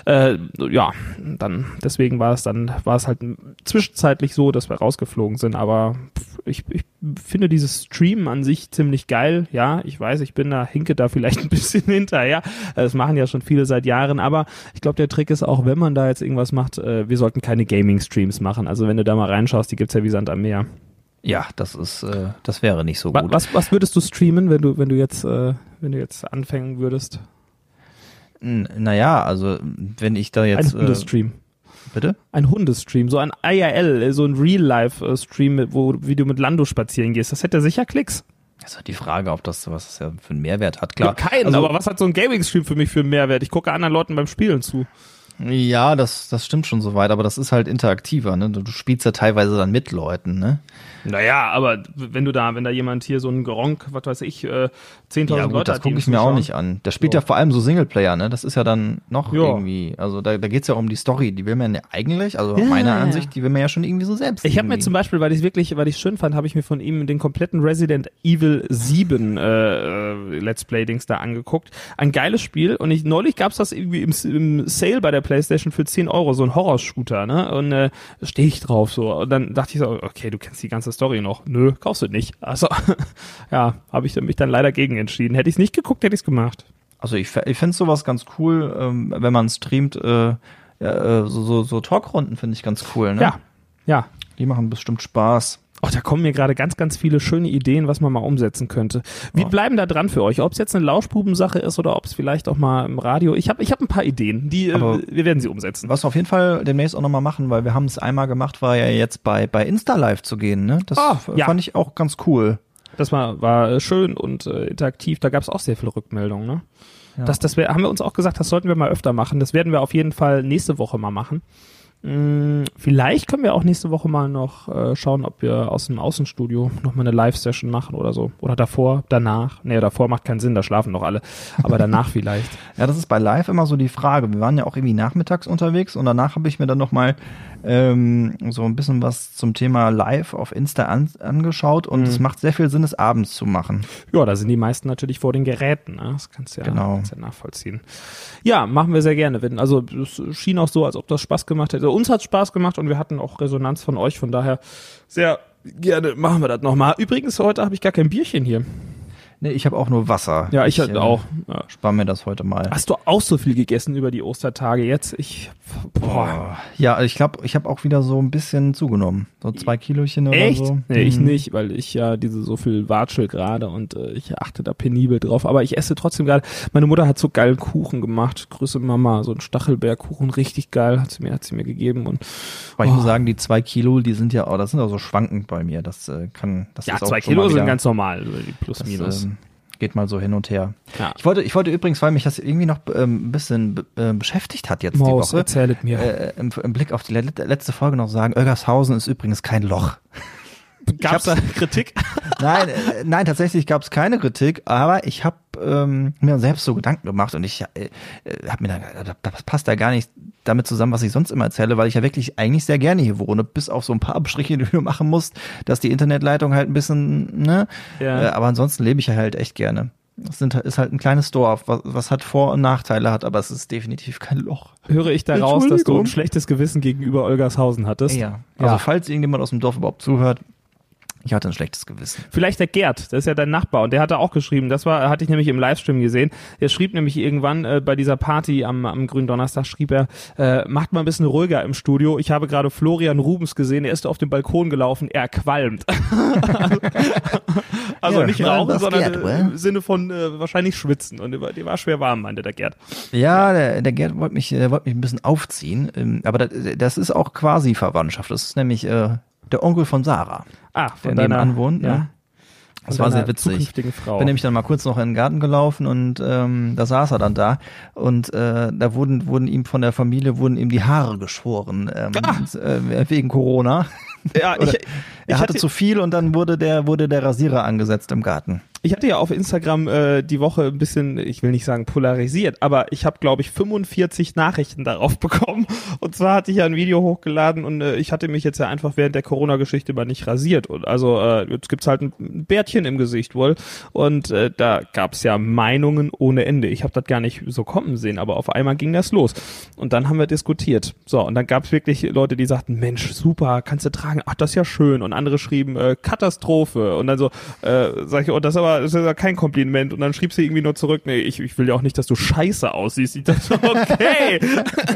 Äh, ja, dann deswegen war es dann war es halt zwischenzeitlich so, dass wir rausgeflogen sind, aber ich, ich finde dieses Streamen an sich ziemlich geil. Ja, ich weiß, ich bin da hinke da vielleicht ein bisschen hinterher her. Das machen ja schon viele seit Jahren, aber ich glaube, der Trick ist auch, wenn man da jetzt irgendwas macht, äh, wir sollten keine Gaming-Streams machen. Also wenn du da mal reinschaust, die gibt's ja wie Sand am Meer. Ja, das ist, äh, das wäre nicht so gut. Was, was würdest du streamen, wenn du, wenn du jetzt, äh, wenn du jetzt anfangen würdest? N- Naja, also wenn ich da jetzt. Ein. Äh, bitte? Ein Hundestream, so ein IRL, äh, so ein Real-Life-Stream, wo wie du mit Lando spazieren gehst. Das hätte sicher Klicks. Das ist halt die Frage, ob das was das ja für einen Mehrwert hat. Klar. Keinen, also, aber was hat so ein Gaming-Stream für mich für einen Mehrwert? Ich gucke anderen Leuten beim Spielen zu. Ja, das, das stimmt schon soweit, aber das ist halt interaktiver, ne? Du spielst ja teilweise dann mit Leuten, ne? Naja, aber wenn du da, wenn da jemand hier so ein Gronk, was weiß ich, äh, 10.000 Ja, gut, Leute das gucke ich mir auch nicht an. Der spielt So. ja vor allem so Singleplayer, ne? Das ist ja dann noch Ja. irgendwie, also da, da geht's ja um die Story, die will man ja eigentlich, also Ja, meiner ja. Ansicht, die will man ja schon irgendwie so selbst. Ich habe mir zum Beispiel, weil ich wirklich, weil ich schön fand, habe ich mir von ihm den kompletten Resident Evil 7 äh, äh, Let's Play Dings da angeguckt. Ein geiles Spiel und ich neulich gab's das irgendwie im, im Sale bei der PlayStation für 10 Euro, so ein Horror-Shooter, ne? Und äh, stehe ich drauf so. Und dann dachte ich so, okay, du kennst die ganze Story noch. Nö, kaufst du nicht. Also ja, habe ich mich dann leider gegen entschieden. Hätte ich nicht geguckt, hätte ich's gemacht. Also ich, ich finde sowas ganz cool, ähm, wenn man streamt, äh, äh, so, so, so Talkrunden finde ich ganz cool, ne? Ja, ja. Die machen bestimmt Spaß. Oh, da kommen mir gerade ganz, ganz viele schöne Ideen, was man mal umsetzen könnte. Wir Ja. bleiben da dran für euch, ob es jetzt eine Lauschbubensache ist oder ob es vielleicht auch mal im Radio. Ich habe ich hab ein paar Ideen, die äh, Aber- wir werden sie umsetzen. Was wir auf jeden Fall demnächst auch nochmal machen, weil wir haben es einmal gemacht, war ja jetzt bei, bei Insta Live zu gehen, ne? Das f- ja. fand ich auch ganz cool. Das war, war äh, schön und äh, interaktiv. Da gab es auch sehr viele Rückmeldungen. Ne? Ja. Das, das wär, haben wir uns auch gesagt, das sollten wir mal öfter machen. Das werden wir auf jeden Fall nächste Woche mal machen. Mm, Vielleicht können wir auch nächste Woche mal noch äh, schauen, ob wir aus dem Außenstudio noch mal eine Live-Session machen oder so. Oder davor, danach. Nee, davor macht keinen Sinn, da schlafen noch alle. Aber danach vielleicht. Ja, das ist bei Live immer so die Frage. Wir waren ja auch irgendwie nachmittags unterwegs und danach habe ich mir dann nochmal ähm, so ein bisschen was zum Thema Live auf Insta an, angeschaut und Mhm. es macht sehr viel Sinn, es abends zu machen. Ja, da sind die meisten natürlich vor den Geräten. Ne? Das kannst du ja, Genau. kannst ja nachvollziehen. Ja, machen wir sehr gerne. Also es schien auch so, als ob das Spaß gemacht hätte. Also, uns hat Spaß gemacht und wir hatten auch Resonanz von euch. Von daher sehr gerne machen wir das nochmal. Übrigens, heute habe ich gar kein Bierchen hier. Nee, ich habe auch nur Wasser. Ja, ich, hatte äh, auch. Ja. Spar mir das heute mal. Hast du auch so viel gegessen über die Ostertage jetzt? Ich, boah. Ja, ich glaube, ich habe auch wieder so ein bisschen zugenommen. So zwei Kilochen oder Echt? so. Nee, ich Mhm. nicht, weil ich ja diese so viel watschel gerade und äh, ich achte da penibel drauf. Aber ich esse trotzdem gerade. Meine Mutter hat so geilen Kuchen gemacht. Grüße Mama, so ein Stachelbeerkuchen, richtig geil, hat sie mir, hat sie mir gegeben. Und Aber ich Oh. muss sagen, die zwei Kilo, die sind ja, oh, das sind auch so schwankend bei mir. Das äh, kann, das ja, ist auch zwei Kilo sind ganz normal, plus das, minus. ähm, geht mal so hin und her. ja. Ich wollte, ich wollte übrigens, weil mich das irgendwie noch ähm, ein bisschen äh, beschäftigt hat jetzt Maus, die Woche, erzählet mir. äh, im, im Blick auf die le letzte Folge noch sagen, Oelgershausen ist übrigens kein Loch. Gab's da hab's- Kritik? Nein, äh, nein, tatsächlich gab es keine Kritik, aber ich habe ähm, mir selbst so Gedanken gemacht und ich äh, äh, habe mir dann gedacht, das passt ja gar nicht damit zusammen, was ich sonst immer erzähle, weil ich ja wirklich eigentlich sehr gerne hier wohne, bis auf so ein paar Abstriche, die du machen musst, dass die Internetleitung halt ein bisschen, ne? Ja. Äh, aber ansonsten lebe ich ja halt echt gerne. Es sind, ist halt ein kleines Dorf, was, was hat Vor- und Nachteile hat, aber es ist definitiv kein Loch. Höre ich daraus, dass du ein schlechtes Gewissen gegenüber Olgershausen hattest? Ja. Also Ja. falls irgendjemand aus dem Dorf überhaupt zuhört, ich hatte ein schlechtes Gewissen. Vielleicht der Gerd, das ist ja dein Nachbar und der hatte auch geschrieben, das war, hatte ich nämlich im Livestream gesehen, der schrieb nämlich irgendwann äh, bei dieser Party am, am grünen Donnerstag, schrieb er, äh, macht mal ein bisschen ruhiger im Studio, ich habe gerade Florian Rubens gesehen, er ist auf den Balkon gelaufen, er qualmt. also Ja, nicht rauchen, sondern Gerd, äh, im Sinne von äh, wahrscheinlich schwitzen und der war- schwer warm, meinte der Gerd. Ja, der, der Gerd wollte mich, der wollte mich ein bisschen aufziehen, ähm, aber das, das ist auch quasi Verwandtschaft. Das ist nämlich äh, der Onkel von Sarah, Ah, der von deiner, nebenan wohnt. ja, Ne? Das war sehr witzig. Frau. Bin nämlich dann mal kurz noch in den Garten gelaufen und ähm, da saß er dann da und äh, da wurden wurden ihm von der Familie wurden ihm die Haare geschoren ähm, äh, wegen Corona. ja, ich, er ich hatte hatte, zu viel und dann wurde der wurde der Rasierer angesetzt im Garten. Ich hatte ja auf Instagram äh, die Woche ein bisschen, ich will nicht sagen polarisiert, aber ich habe, glaube ich, 45 Nachrichten darauf bekommen. Und zwar hatte ich ja ein Video hochgeladen und äh, ich hatte mich jetzt ja einfach während der Corona-Geschichte mal nicht rasiert. Und also äh, jetzt gibt's halt ein Bärtchen im Gesicht wohl. Und äh, da gab's ja Meinungen ohne Ende. Ich habe das gar nicht so kommen sehen, aber auf einmal ging das los. Und dann haben wir diskutiert. So, und dann gab's wirklich Leute, die sagten, Mensch, super, kannst du tragen, ach, das ist ja schön. Und andere schrieben äh, Katastrophe und dann so äh, sag ich, oh, das ist aber das ist aber kein Kompliment und dann schrieb sie irgendwie nur zurück, nee, ich, ich will ja auch nicht, dass du scheiße aussiehst. Ich dachte, okay,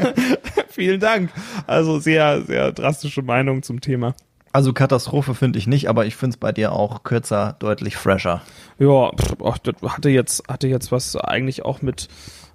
vielen Dank. Also sehr, sehr drastische Meinung zum Thema. Also Katastrophe finde ich nicht, aber ich finde es bei dir auch kürzer, deutlich fresher. Ja, pff, ach, das hatte jetzt, hatte jetzt was eigentlich auch mit,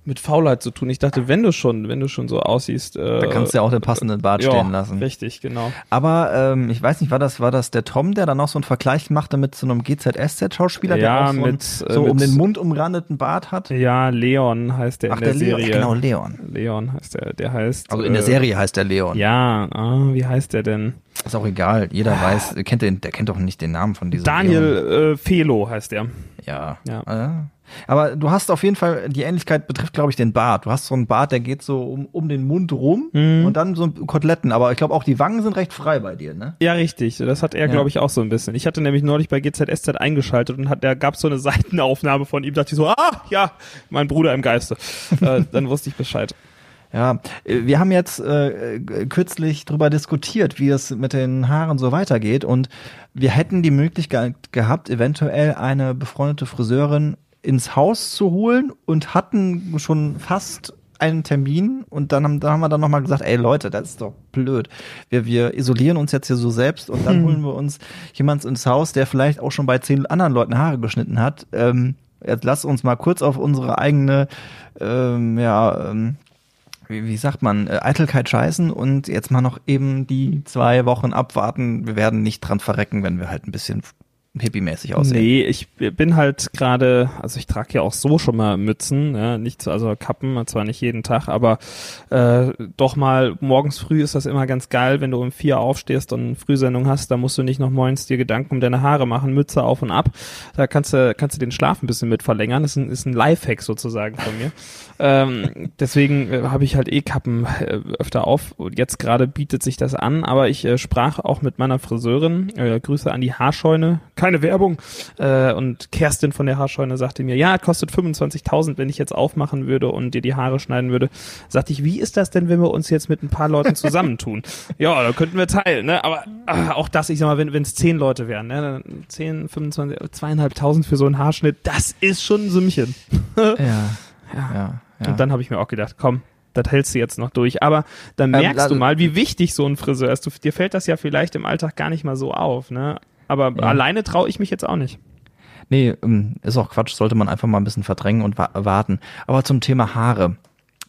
mit Faulheit zu tun. Ich dachte, wenn du schon, wenn du schon so aussiehst, äh, Da kannst du ja auch den passenden Bart ja, stehen lassen. Richtig, genau. Aber ähm, ich weiß nicht, war das, war das der Tom, der dann noch so einen Vergleich machte mit so einem GZSZ-Schauspieler, der Ja, auch so, mit, einen, äh, so um mit- den Mund umrandeten Bart hat? Ja, Leon heißt der Ach, in der, der Leon, Serie. genau, Leon. Leon heißt der, der heißt. Also in der äh, Serie heißt der Leon. Ja, ah, wie heißt der denn? Ist auch egal, jeder weiß, kennt den, der kennt doch nicht den Namen von diesem Leon. Daniel äh, Felo heißt der. Ja. Ja. Aber du hast auf jeden Fall, die Ähnlichkeit betrifft, glaube ich, den Bart. Du hast so einen Bart, der geht so um, um den Mund rum Mhm. und dann so Koteletten. Aber ich glaube, auch die Wangen sind recht frei bei dir, ne? Ja, richtig. Das hat er, Ja. glaube ich, auch so ein bisschen. Ich hatte nämlich neulich bei GZSZ eingeschaltet und hat, da gab es so eine Seitenaufnahme von ihm. Dachte ich so, ah, ja, mein Bruder im Geiste. äh, dann wusste ich Bescheid. Ja, wir haben jetzt äh, kürzlich drüber diskutiert, wie es mit den Haaren so weitergeht und wir hätten die Möglichkeit gehabt, eventuell eine befreundete Friseurin ins Haus zu holen und hatten schon fast einen Termin und dann haben, da haben wir dann nochmal gesagt, ey Leute, das ist doch blöd. Wir, wir isolieren uns jetzt hier so selbst und dann holen wir uns jemanden ins Haus, der vielleicht auch schon bei zehn anderen Leuten Haare geschnitten hat. Ähm, jetzt lass uns mal kurz auf unsere eigene, ähm, ja, ähm, wie, wie sagt man, äh, Eitelkeit scheißen und jetzt mal noch eben die zwei Wochen abwarten. Wir werden nicht dran verrecken, wenn wir halt ein bisschen hippie-mäßig aussehen. Nee, ich bin halt gerade, also ich trage ja auch so schon mal Mützen, ja, nicht so- also Kappen, zwar nicht jeden Tag, aber äh, doch mal morgens früh ist das immer ganz geil, wenn du um vier aufstehst und eine Frühsendung hast, da musst du nicht noch morgens dir Gedanken um deine Haare machen, Mütze auf und ab. Da kannst du, kannst du den Schlaf ein bisschen mit verlängern. Das ist ein, ist ein Lifehack sozusagen von mir. ähm, deswegen äh, habe ich halt eh Kappen äh, öfter auf. Und jetzt gerade bietet sich das an, aber ich äh, sprach auch mit meiner Friseurin, äh, Grüße an die Haarscheune, keine Werbung. Äh, und Kerstin von der Haarscheune sagte mir, ja, es kostet 25.000, wenn ich jetzt aufmachen würde und dir die Haare schneiden würde. Sagte ich, wie ist das denn, wenn wir uns jetzt mit ein paar Leuten zusammentun? ja, da könnten wir teilen, ne? Aber äh, auch das, ich sag mal, wenn es zehn Leute wären, ne? Dann 10, 25, zweieinhalbtausend für so einen Haarschnitt, das ist schon ein Sümmchen. Ja, ja, ja. Und dann habe ich mir auch gedacht, komm, das hältst du jetzt noch durch. Aber dann Ähm, merkst also- du mal, wie wichtig so ein Friseur ist. Du, dir fällt das ja vielleicht im Alltag gar nicht mal so auf, ne? Aber Ja. alleine traue ich mich jetzt auch nicht. Nee, ähm, ist auch Quatsch, sollte man einfach mal ein bisschen verdrängen und wa warten. Aber zum Thema Haare.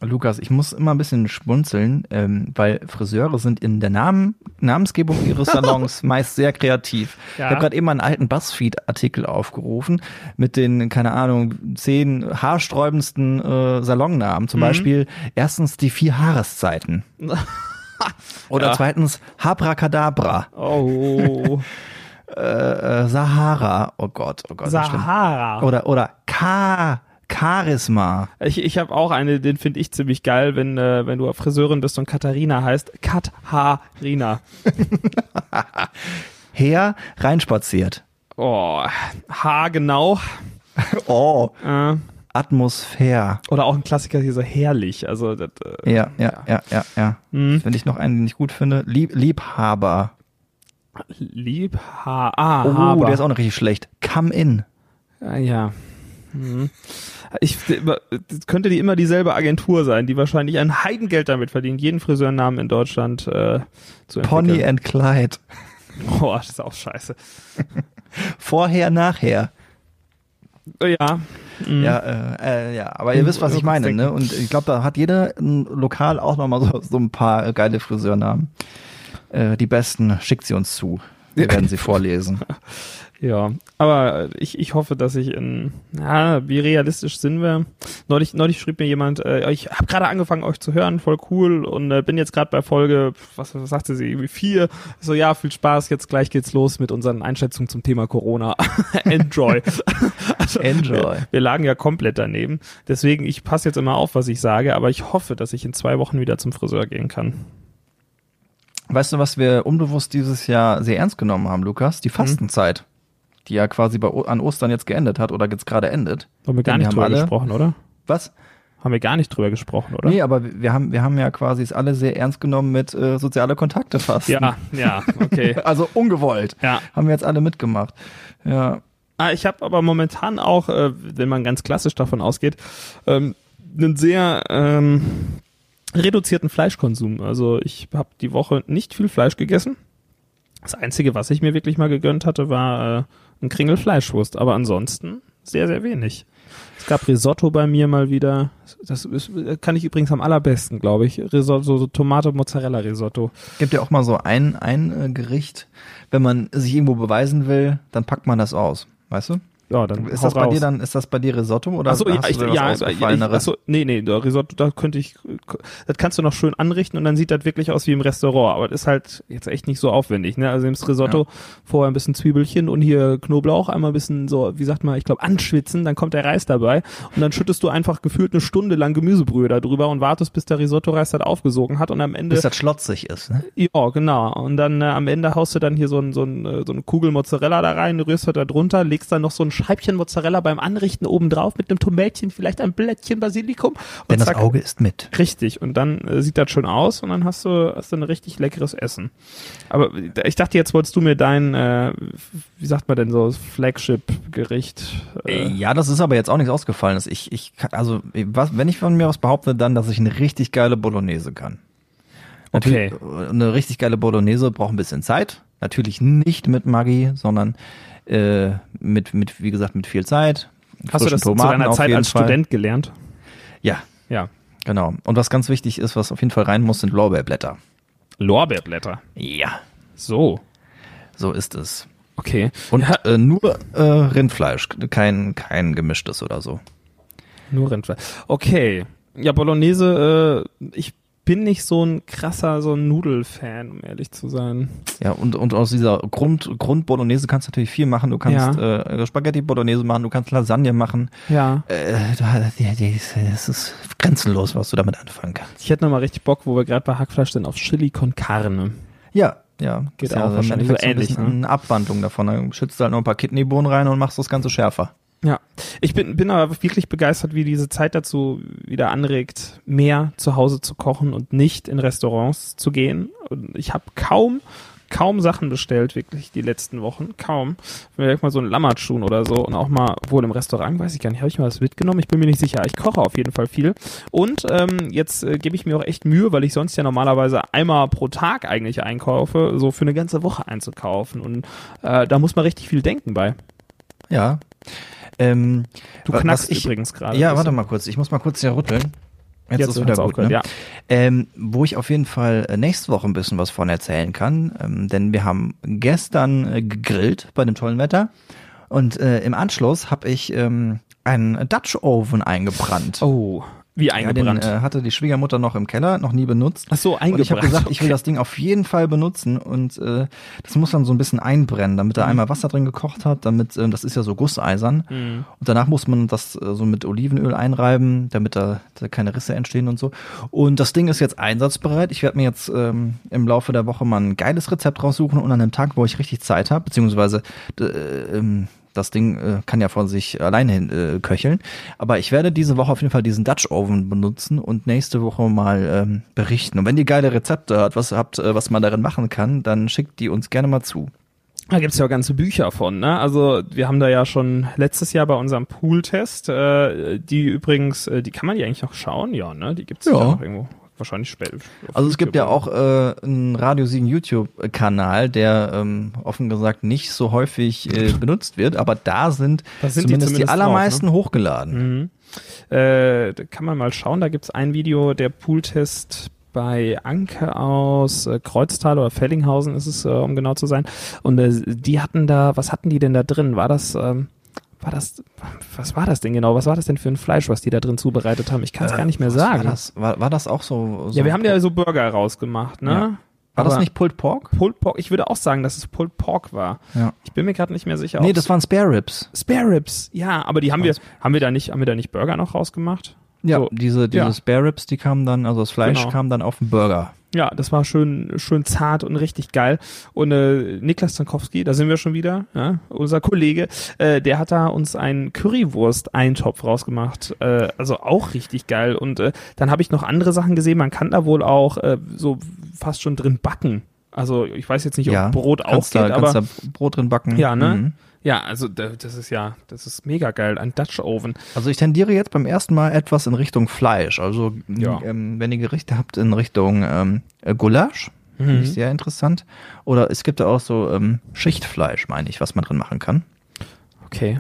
Lukas, ich muss immer ein bisschen schmunzeln, ähm, weil Friseure sind in der Namen Namensgebung ihres Salons meist sehr kreativ. Ja. Ich habe gerade eben einen alten Buzzfeed-Artikel aufgerufen mit den, keine Ahnung, zehn haarsträubendsten äh, Salonnamen. Zum Beispiel erstens die vier Haareszeiten. Oder Ja. zweitens Habracadabra, Oh, äh, äh, Sahara, oh Gott, oh Gott. Sahara. Oder, oder K, Charisma. Ich, ich habe auch eine, den finde ich ziemlich geil, wenn, äh, wenn du Friseurin bist und Katharina heißt. Katharina. Her reinspaziert. Oh, H genau. Oh, Äh, Atmosphäre. oder auch ein Klassiker hier so herrlich. Also das, äh, Ja, ja, ja, ja, ja. Hm. Wenn ich noch einen, den ich gut finde, Lieb, Liebhaber. Lieb ha ah, Oh, der ist auch noch richtig schlecht. Come in. Ah, ja. Hm. Ich, das könnte die immer dieselbe Agentur sein, die wahrscheinlich ein Heidengeld damit verdient, jeden Friseurnamen in Deutschland äh, zu Pony entwickeln. and Clyde. Oh, das ist auch scheiße. Vorher, nachher. Äh, Ja. Mhm. Ja, äh, äh, ja, aber ihr Mhm, wisst, was ich meine, ne? Und ich glaube, da hat jeder ein Lokal auch nochmal so, so ein paar geile Friseurnamen. Äh, die besten schickt sie uns zu. Wir werden sie vorlesen. Ja, aber ich, ich hoffe, dass ich in, ja, wie realistisch sind wir? Neulich, neulich schrieb mir jemand, äh, ich habe gerade angefangen, euch zu hören, voll cool und äh, bin jetzt gerade bei Folge, was, was sagte sie, irgendwie vier. So, ja, viel Spaß, jetzt gleich geht's los mit unseren Einschätzungen zum Thema Corona. Enjoy. also, Enjoy. Wir, wir lagen ja komplett daneben. Deswegen, ich passe jetzt immer auf, was ich sage, aber ich hoffe, dass ich in zwei Wochen wieder zum Friseur gehen kann. Weißt du, was wir unbewusst dieses Jahr sehr ernst genommen haben, Lukas? Mhm. Die Fastenzeit, die ja quasi bei, an Ostern jetzt geendet hat oder jetzt gerade endet. Haben wir gar Denn wir nicht haben drüber alle- gesprochen, oder? Was? Haben wir gar nicht drüber gesprochen, oder? Nee, aber wir haben, wir haben ja quasi es alle sehr ernst genommen mit äh, soziale Kontakte fast. Ja, ja, okay. also ungewollt. Ja. Haben wir jetzt alle mitgemacht. Ja. Ah, ich habe aber momentan auch, äh, wenn man ganz klassisch davon ausgeht, ähm, einen sehr ähm, reduzierten Fleischkonsum. Also ich habe die Woche nicht viel Fleisch gegessen. Das Einzige, was ich mir wirklich mal gegönnt hatte, war äh, ein Kringel Fleischwurst. Aber ansonsten sehr, sehr wenig. Es gab Risotto bei mir mal wieder. Das ist, kann ich übrigens am allerbesten, glaube ich. Risotto, so Tomate, Mozzarella Risotto. Gibt ja auch mal so ein, ein äh, Gericht, wenn man sich irgendwo beweisen will, dann packt man das aus. Weißt du? Ja, dann Ist das bei raus. dir dann, ist das bei dir Risotto oder Achso, ja, hast ich, du da was ja, ich, achso, nee, nee, Risotto, da könnte ich, das kannst du noch schön anrichten und dann sieht das wirklich aus wie im Restaurant, aber das ist halt jetzt echt nicht so aufwendig, ne? Also nimmst Risotto, vorher ein bisschen Zwiebelchen und hier Knoblauch, einmal ein bisschen so, wie sagt man, ich glaube anschwitzen, dann kommt der Reis dabei und dann schüttest du einfach gefühlt eine Stunde lang Gemüsebrühe da drüber und wartest, bis der Risotto-Reis das aufgesogen hat und am Ende Bis das schlotzig ist, ne? ja, genau. Und dann äh, am Ende haust du dann hier so, ein, so, ein, äh, so eine Kugel Mozzarella da rein, rührst halt da drunter, legst dann noch so ein Scheibchen Mozzarella beim Anrichten oben drauf mit einem Tomätchen, vielleicht ein Blättchen Basilikum. Und Denn das zack, Auge ist mit. Richtig. Und dann äh, sieht das schön aus und dann hast du, hast du ein richtig leckeres Essen. Aber ich dachte, jetzt wolltest du mir dein, äh, wie sagt man denn so, Flagship-Gericht. Äh, Ja, das ist aber jetzt auch nichts Ausgefallenes. Ich, ich also, was, wenn ich von mir was behaupte, dann, dass ich eine richtig geile Bolognese kann. Okay. Natürlich, Eine richtig geile Bolognese braucht ein bisschen Zeit. Natürlich nicht mit Maggi, sondern äh, mit, mit, wie gesagt, mit viel Zeit. hast du das zu Tomaten deiner auf Zeit als Fall. Student gelernt? Ja, Ja. genau. Und was ganz wichtig ist, was auf jeden Fall rein muss, sind Lorbeerblätter. Lorbeerblätter. Ja, So. so ist es. Okay. Und Ja. äh, nur äh, Rindfleisch, kein, kein gemischtes oder so. Nur Rindfleisch. Okay. Ja, Bolognese, äh, ich bin nicht so ein krasser, so ein Nudelfan, um ehrlich zu sein. Ja, und, und aus dieser Grund, Grund Bolognese kannst du natürlich viel machen. Du kannst äh, Spaghetti Bolognese machen, du kannst Lasagne machen. Ja. Äh, das ist grenzenlos, was du damit anfangen kannst. Ich hätte noch mal richtig Bock, wo wir gerade bei Hackfleisch sind, auf Chili con Carne. Ja, ja. Geht ist ja auch im wahrscheinlich so ähnlich, ne? Eine Abwandlung davon. Dann schützt du halt noch ein paar Kidneybohnen rein und machst das Ganze schärfer. Ja, ich bin, bin aber wirklich begeistert, wie diese Zeit dazu wieder anregt, mehr zu Hause zu kochen und nicht in Restaurants zu gehen. Und ich habe kaum, kaum Sachen bestellt, wirklich die letzten Wochen. Kaum. Vielleicht mal so ein Lammertschuhen oder so und auch mal wohl im Restaurant, weiß ich gar nicht, habe ich mal was mitgenommen? Ich bin mir nicht sicher. Ich koche auf jeden Fall viel. Und ähm, jetzt äh, gebe ich mir auch echt Mühe, weil ich sonst ja normalerweise einmal pro Tag eigentlich einkaufe, so für eine ganze Woche einzukaufen. Und äh, da muss man richtig viel denken bei. Ja. Ähm, Du knackst was ich- übrigens gerade. Ja, warte mal kurz. Ich muss mal kurz hier rütteln. Jetzt, Jetzt ist wieder gut. Ne? ja. Ähm, wo ich auf jeden Fall äh, nächste Woche ein bisschen was von erzählen kann, ähm, denn wir haben gestern äh, gegrillt bei dem tollen Wetter und äh, im Anschluss habe ich ähm, einen Dutch Oven eingebrannt. Oh, wie ja, den eingebrannt. äh, hatte die Schwiegermutter noch im Keller, noch nie benutzt. Ach so, Und eingebrannt. ich habe gesagt, ich will okay. das Ding auf jeden Fall benutzen und äh, das muss dann so ein bisschen einbrennen, damit Mhm. da einmal Wasser drin gekocht hat, damit ähm, das ist ja so gusseisern Mhm. und danach muss man das äh, so mit Olivenöl einreiben, damit da, da keine Risse entstehen und so. Und das Ding ist jetzt einsatzbereit. Ich werde mir jetzt ähm, im Laufe der Woche mal ein geiles Rezept raussuchen und an einem Tag, wo ich richtig Zeit habe, beziehungsweise äh, ähm, das Ding äh, kann ja von sich alleine hin, äh, köcheln. Aber ich werde diese Woche auf jeden Fall diesen Dutch Oven benutzen und nächste Woche mal ähm, berichten. Und wenn ihr geile Rezepte habt, was habt, äh, was man darin machen kann, dann schickt die uns gerne mal zu. Da gibt's ja auch ganze Bücher von, ne? Also wir haben da ja schon letztes Jahr bei unserem Pool-Test, äh, die übrigens, äh, die kann man die eigentlich noch schauen? Ja, ne? Die gibt's Ja. ja noch irgendwo. Wahrscheinlich später. Also es gibt ja auch äh, einen Radio 7 YouTube-Kanal, der ähm, offen gesagt nicht so häufig äh, benutzt wird, aber da sind, sind die zumindest die, zumindest drauf, allermeisten hochgeladen. Mhm. Äh, kann man mal schauen, da gibt's ein Video, der Pooltest bei Anke aus äh, Kreuztal oder Fellinghausen ist es, äh, um genau zu sein. Und äh, die hatten da, was hatten die denn da drin? War das, ähm, war das, was war das denn genau? Was war das denn für ein Fleisch, was die da drin zubereitet haben? Ich kann es Äh, gar nicht mehr sagen. War das, war, war das auch so? so Ja, wir haben ja so Burger rausgemacht, ne? Ja. War das Aber nicht Pulled Pork? Pulled Pork? Ich würde auch sagen, dass es Pulled Pork war. Ja. Ich bin mir gerade nicht mehr sicher. Nee, das waren Spare Ribs. Spare Ribs. Ja, aber die haben wir, haben wir da nicht, haben wir da nicht Burger noch rausgemacht? Ja, So. diese, diese Ja. Spare Ribs, die kamen dann, also das Fleisch Genau. kam dann auf den Burger. Ja, das war schön, schön zart und richtig geil. Und äh, Niklas Zankowski, da sind wir schon wieder, ja, unser Kollege, äh, der hat da uns einen Currywurst-Eintopf rausgemacht. Äh, also auch richtig geil. Und äh, dann habe ich noch andere Sachen gesehen. Man kann da wohl auch äh, so fast schon drin backen. Also ich weiß jetzt nicht, ob ja, Brot kannst aufgeht, da, aber da Brot drin backen. ja, ne? Mhm. Ja, also da- das ist ja, das ist mega geil. Ein Dutch Oven. Also ich tendiere jetzt beim ersten Mal etwas in Richtung Fleisch. Also Ja. ähm, wenn ihr Gerichte habt in Richtung ähm, äh, Gulasch, finde Mhm. ich sehr interessant. Oder es gibt ja auch so ähm, Schichtfleisch, meine ich, was man drin machen kann. Okay.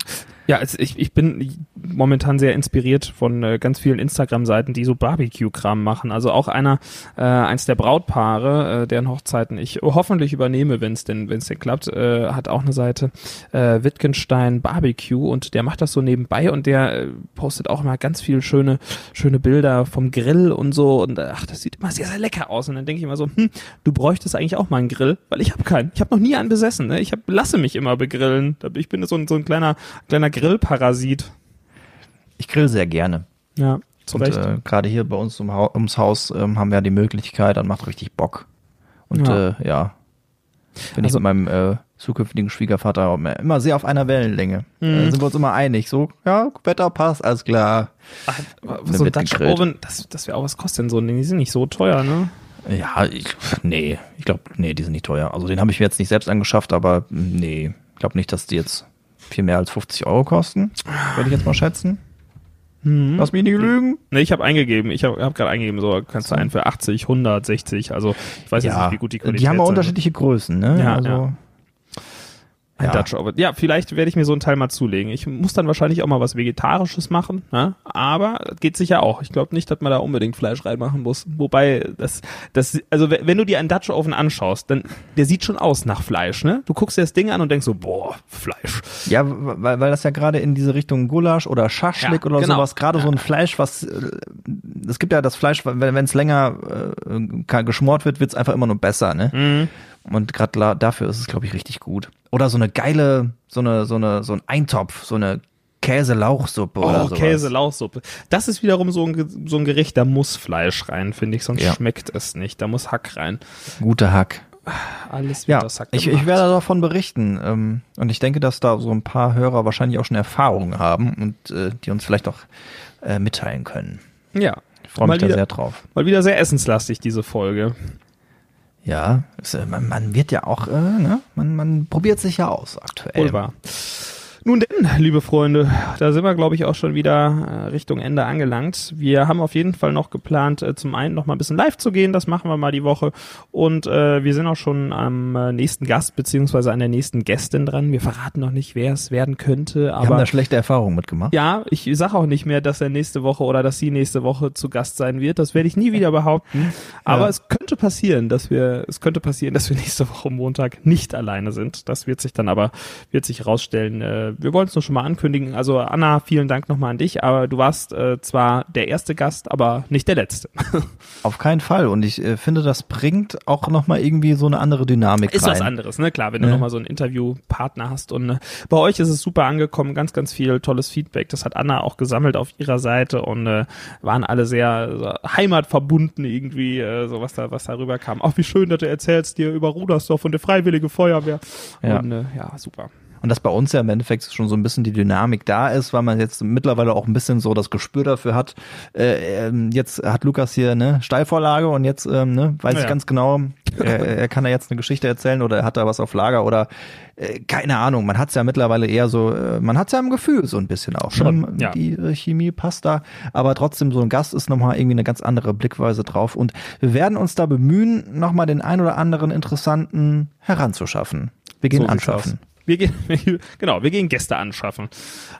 Ja, also ich, ich bin momentan sehr inspiriert von äh, ganz vielen Instagram-Seiten, die so Barbecue-Kram machen. Also auch einer, äh, eins der Brautpaare, äh, deren Hochzeiten ich hoffentlich übernehme, wenn es denn, wenn es denn klappt, äh, hat auch eine Seite äh, Wittgenstein Barbecue und der macht das so nebenbei und der äh, postet auch immer ganz viel schöne, schöne Bilder vom Grill und so und äh, ach, das sieht immer sehr, sehr lecker aus. Und dann denke ich immer so, hm, du bräuchtest eigentlich auch mal einen Grill, weil ich habe keinen. Ich habe noch nie einen besessen. Ne? Ich hab, lasse mich immer begrillen. Ich bin so ein, so ein kleiner, kleiner Grillparasit. Ich grill sehr gerne. Ja, zu Und Recht. äh, gerade hier bei uns um, ums Haus ähm, haben wir ja die Möglichkeit, dann macht richtig Bock. Und Ja. äh, ja bin Also- ich mit meinem äh, zukünftigen Schwiegervater immer sehr auf einer Wellenlänge. Mhm. Sind wir uns immer einig. So, ja, Wetter passt, alles klar. Ach, so ein Dutch. Oven, das, das wäre auch was kostet denn so? Die sind nicht so teuer, ne? Ja, ich, nee, ich glaube, nee, die sind nicht teuer. Also den habe ich mir jetzt nicht selbst angeschafft, aber nee, ich glaube nicht, dass die jetzt viel mehr als 50 Euro kosten. Würde ich jetzt mal schätzen. Mhm. Lass mich nicht lügen. Ne, ich habe eingegeben. Ich habe hab gerade eingegeben, so kannst du einen für 80, 100, 60. Also ich weiß jetzt nicht, wie gut die Qualität die haben auch wird. unterschiedliche Größen, ne? Ja, also, ja. Ein Ja. Dutch Oven. Ja, vielleicht werde ich mir so ein Teil mal zulegen. Ich muss dann wahrscheinlich auch mal was Vegetarisches machen, ne? aber geht sicher auch. Ich glaube nicht, dass man da unbedingt Fleisch reinmachen muss. Wobei, das, das, also we- wenn du dir einen Dutch Oven anschaust, dann, der sieht schon aus nach Fleisch, ne? Du guckst dir das Ding an und denkst so, boah, Fleisch. Ja, weil, weil das ja gerade in diese Richtung Gulasch oder Schaschlik Ja, oder genau. sowas, gerade so ein Fleisch, was äh, es gibt ja das Fleisch, wenn es länger äh, geschmort wird, wird's einfach immer nur besser, ne? Mhm. Und gerade dafür ist es, glaube ich, richtig gut. Oder so eine geile, so eine, so eine, so ein Eintopf, so eine Käse-Lauchsuppe oder Oh, sowas. Käse, Lauchsuppe. Das ist wiederum so ein, so ein Gericht, da muss Fleisch rein, finde ich, sonst Ja. schmeckt es nicht. Da muss Hack rein. Guter Hack. Alles wird Ja, aus Hack ich, gemacht. ich werde davon berichten. Ähm, und ich denke, dass da so ein paar Hörer wahrscheinlich auch schon Erfahrungen haben und äh, die uns vielleicht auch äh, mitteilen können. Ja. Ich freue mich da wieder- sehr drauf. Mal wieder sehr essenslastig, diese Folge. Ja, äh, man, man wird ja auch, äh, ne? man, man probiert sich ja aus aktuell. Wohl. Nun denn, liebe Freunde, da sind wir, glaube ich, auch schon wieder äh, Richtung Ende angelangt. Wir haben auf jeden Fall noch geplant, äh, zum einen noch mal ein bisschen live zu gehen, das machen wir mal die Woche. Und äh, wir sind auch schon am äh, nächsten Gast beziehungsweise an der nächsten Gästin dran. Wir verraten noch nicht, wer es werden könnte, Wir haben aber da schlechte Erfahrungen mitgemacht. ja, ich sage auch nicht mehr, dass er nächste Woche oder dass sie nächste Woche zu Gast sein wird. Das werde ich nie wieder behaupten. Aber Ja. es könnte passieren, dass wir, es könnte passieren, dass wir nächste Woche Montag nicht alleine sind. Das wird sich dann aber, wird sich herausstellen. Äh, wir wollen es nur schon mal ankündigen. Also Anna, vielen Dank nochmal an dich. Aber du warst äh, zwar der erste Gast, aber nicht der letzte. Auf keinen Fall. Und ich äh, finde, das bringt auch nochmal irgendwie so eine andere Dynamik Ist rein. was anderes, ne? Klar, wenn du Ja. nochmal so einen Interviewpartner hast und äh, bei euch ist es super angekommen, ganz, ganz viel tolles Feedback. Das hat Anna auch gesammelt auf ihrer Seite und äh, waren alle sehr so, heimatverbunden irgendwie, äh, so was da, was da rüberkam. Auch wie schön, dass du erzählst dir über Rudersdorf und der Freiwillige Feuerwehr. Ja. Und äh, ja, super. Und dass bei uns ja im Endeffekt schon so ein bisschen die Dynamik da ist, weil man jetzt mittlerweile auch ein bisschen so das Gespür dafür hat. Äh, ähm, jetzt hat Lukas hier eine Steilvorlage und jetzt ähm, ne, weiß Ja. ich ganz genau, er, er kann da jetzt eine Geschichte erzählen oder er hat da was auf Lager oder äh, keine Ahnung. Man hat es ja mittlerweile eher so, äh, man hat es ja im Gefühl so ein bisschen auch. Schon, ne? ja. Die äh, Chemie passt da, aber trotzdem so ein Gast ist nochmal irgendwie eine ganz andere Blickweise drauf und wir werden uns da bemühen, nochmal den ein oder anderen interessanten heranzuschaffen. Wir gehen So anschaffen. Wir gehen, genau, wir gehen Gäste anschaffen.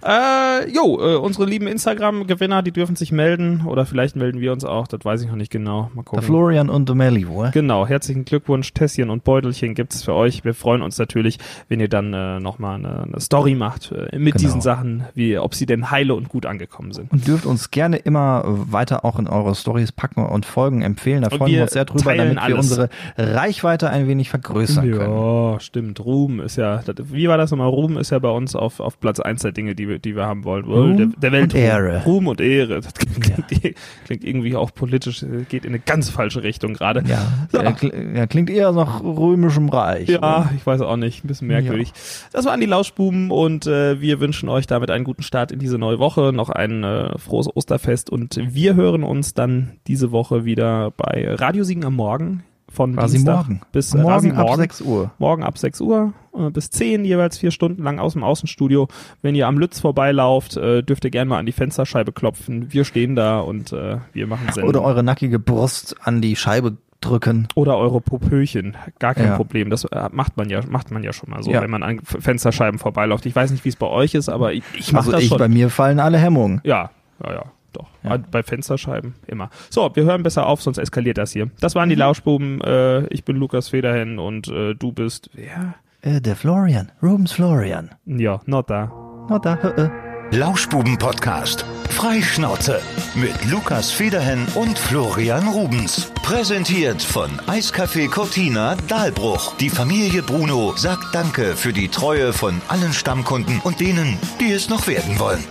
Äh, jo, äh, unsere lieben Instagram-Gewinner, die dürfen sich melden oder vielleicht melden wir uns auch, das weiß ich noch nicht genau. Mal Der gucken. Florian und der Melli, wo? Genau, herzlichen Glückwunsch, Tässchen und Beutelchen gibt's für euch. Wir freuen uns natürlich, wenn ihr dann äh, nochmal eine, eine Story macht äh, mit Genau. diesen Sachen, wie ob sie denn heile und gut angekommen sind. Und dürft uns gerne immer weiter auch in eure Stories packen und Folgen empfehlen. Da freuen wir wir uns sehr drüber, damit wir alles. unsere Reichweite ein wenig vergrößern können. Ja, stimmt. Ruhm ist ja, das, wie war das nochmal? Ruhm ist ja bei uns auf, auf Platz eins der Dinge, die wir, die wir haben wollen. Ruhm der, der Welt und Ehre. Ruhm und Ehre. Das klingt, klingt irgendwie auch politisch, geht in eine ganz falsche Richtung gerade. Ja, So. ja, kl- ja, klingt eher nach römischem Reich. Ja, ich weiß auch nicht, ein bisschen merkwürdig. Das waren die Lauschbuben und äh, wir wünschen euch damit einen guten Start in diese neue Woche, noch ein äh, frohes Osterfest und wir hören uns dann diese Woche wieder bei Radiosiegen am Morgen von Quasi Dienstag morgen. bis äh, Morgen ab morgen. 6 Uhr. Morgen ab 6 Uhr äh, bis 10, jeweils vier Stunden lang aus dem Außenstudio. Wenn ihr am Lütz vorbeilauft, äh, dürft ihr gerne mal an die Fensterscheibe klopfen. Wir stehen da und äh, wir machen Sendung. Oder eure nackige Brust an die Scheibe drücken. Oder eure Popöchen, gar kein Ja. Problem. Das äh, macht man ja, macht man ja schon mal so, Ja. wenn man an Fensterscheiben vorbeiläuft. Ich weiß nicht, wie es bei euch ist, aber ich, ich mache Also das ich, schon. bei mir fallen alle Hemmungen. ja, ja, ja, doch. Ja. Bei Fensterscheiben immer. So, wir hören besser auf, sonst eskaliert das hier. Das Mhm. waren die Lauschbuben. Äh, ich bin Lukas Federhen und äh, du bist wer? Äh, der Florian. Rubens Florian. Ja, not da. Na da, äh, äh. Lauschbuben-Podcast. Freischnauze. Mit Lukas Federhen und Florian Rubens. Präsentiert von Eiscafé Cortina Dahlbruch. Die Familie Bruno sagt Danke für die Treue von allen Stammkunden und denen, die es noch werden wollen.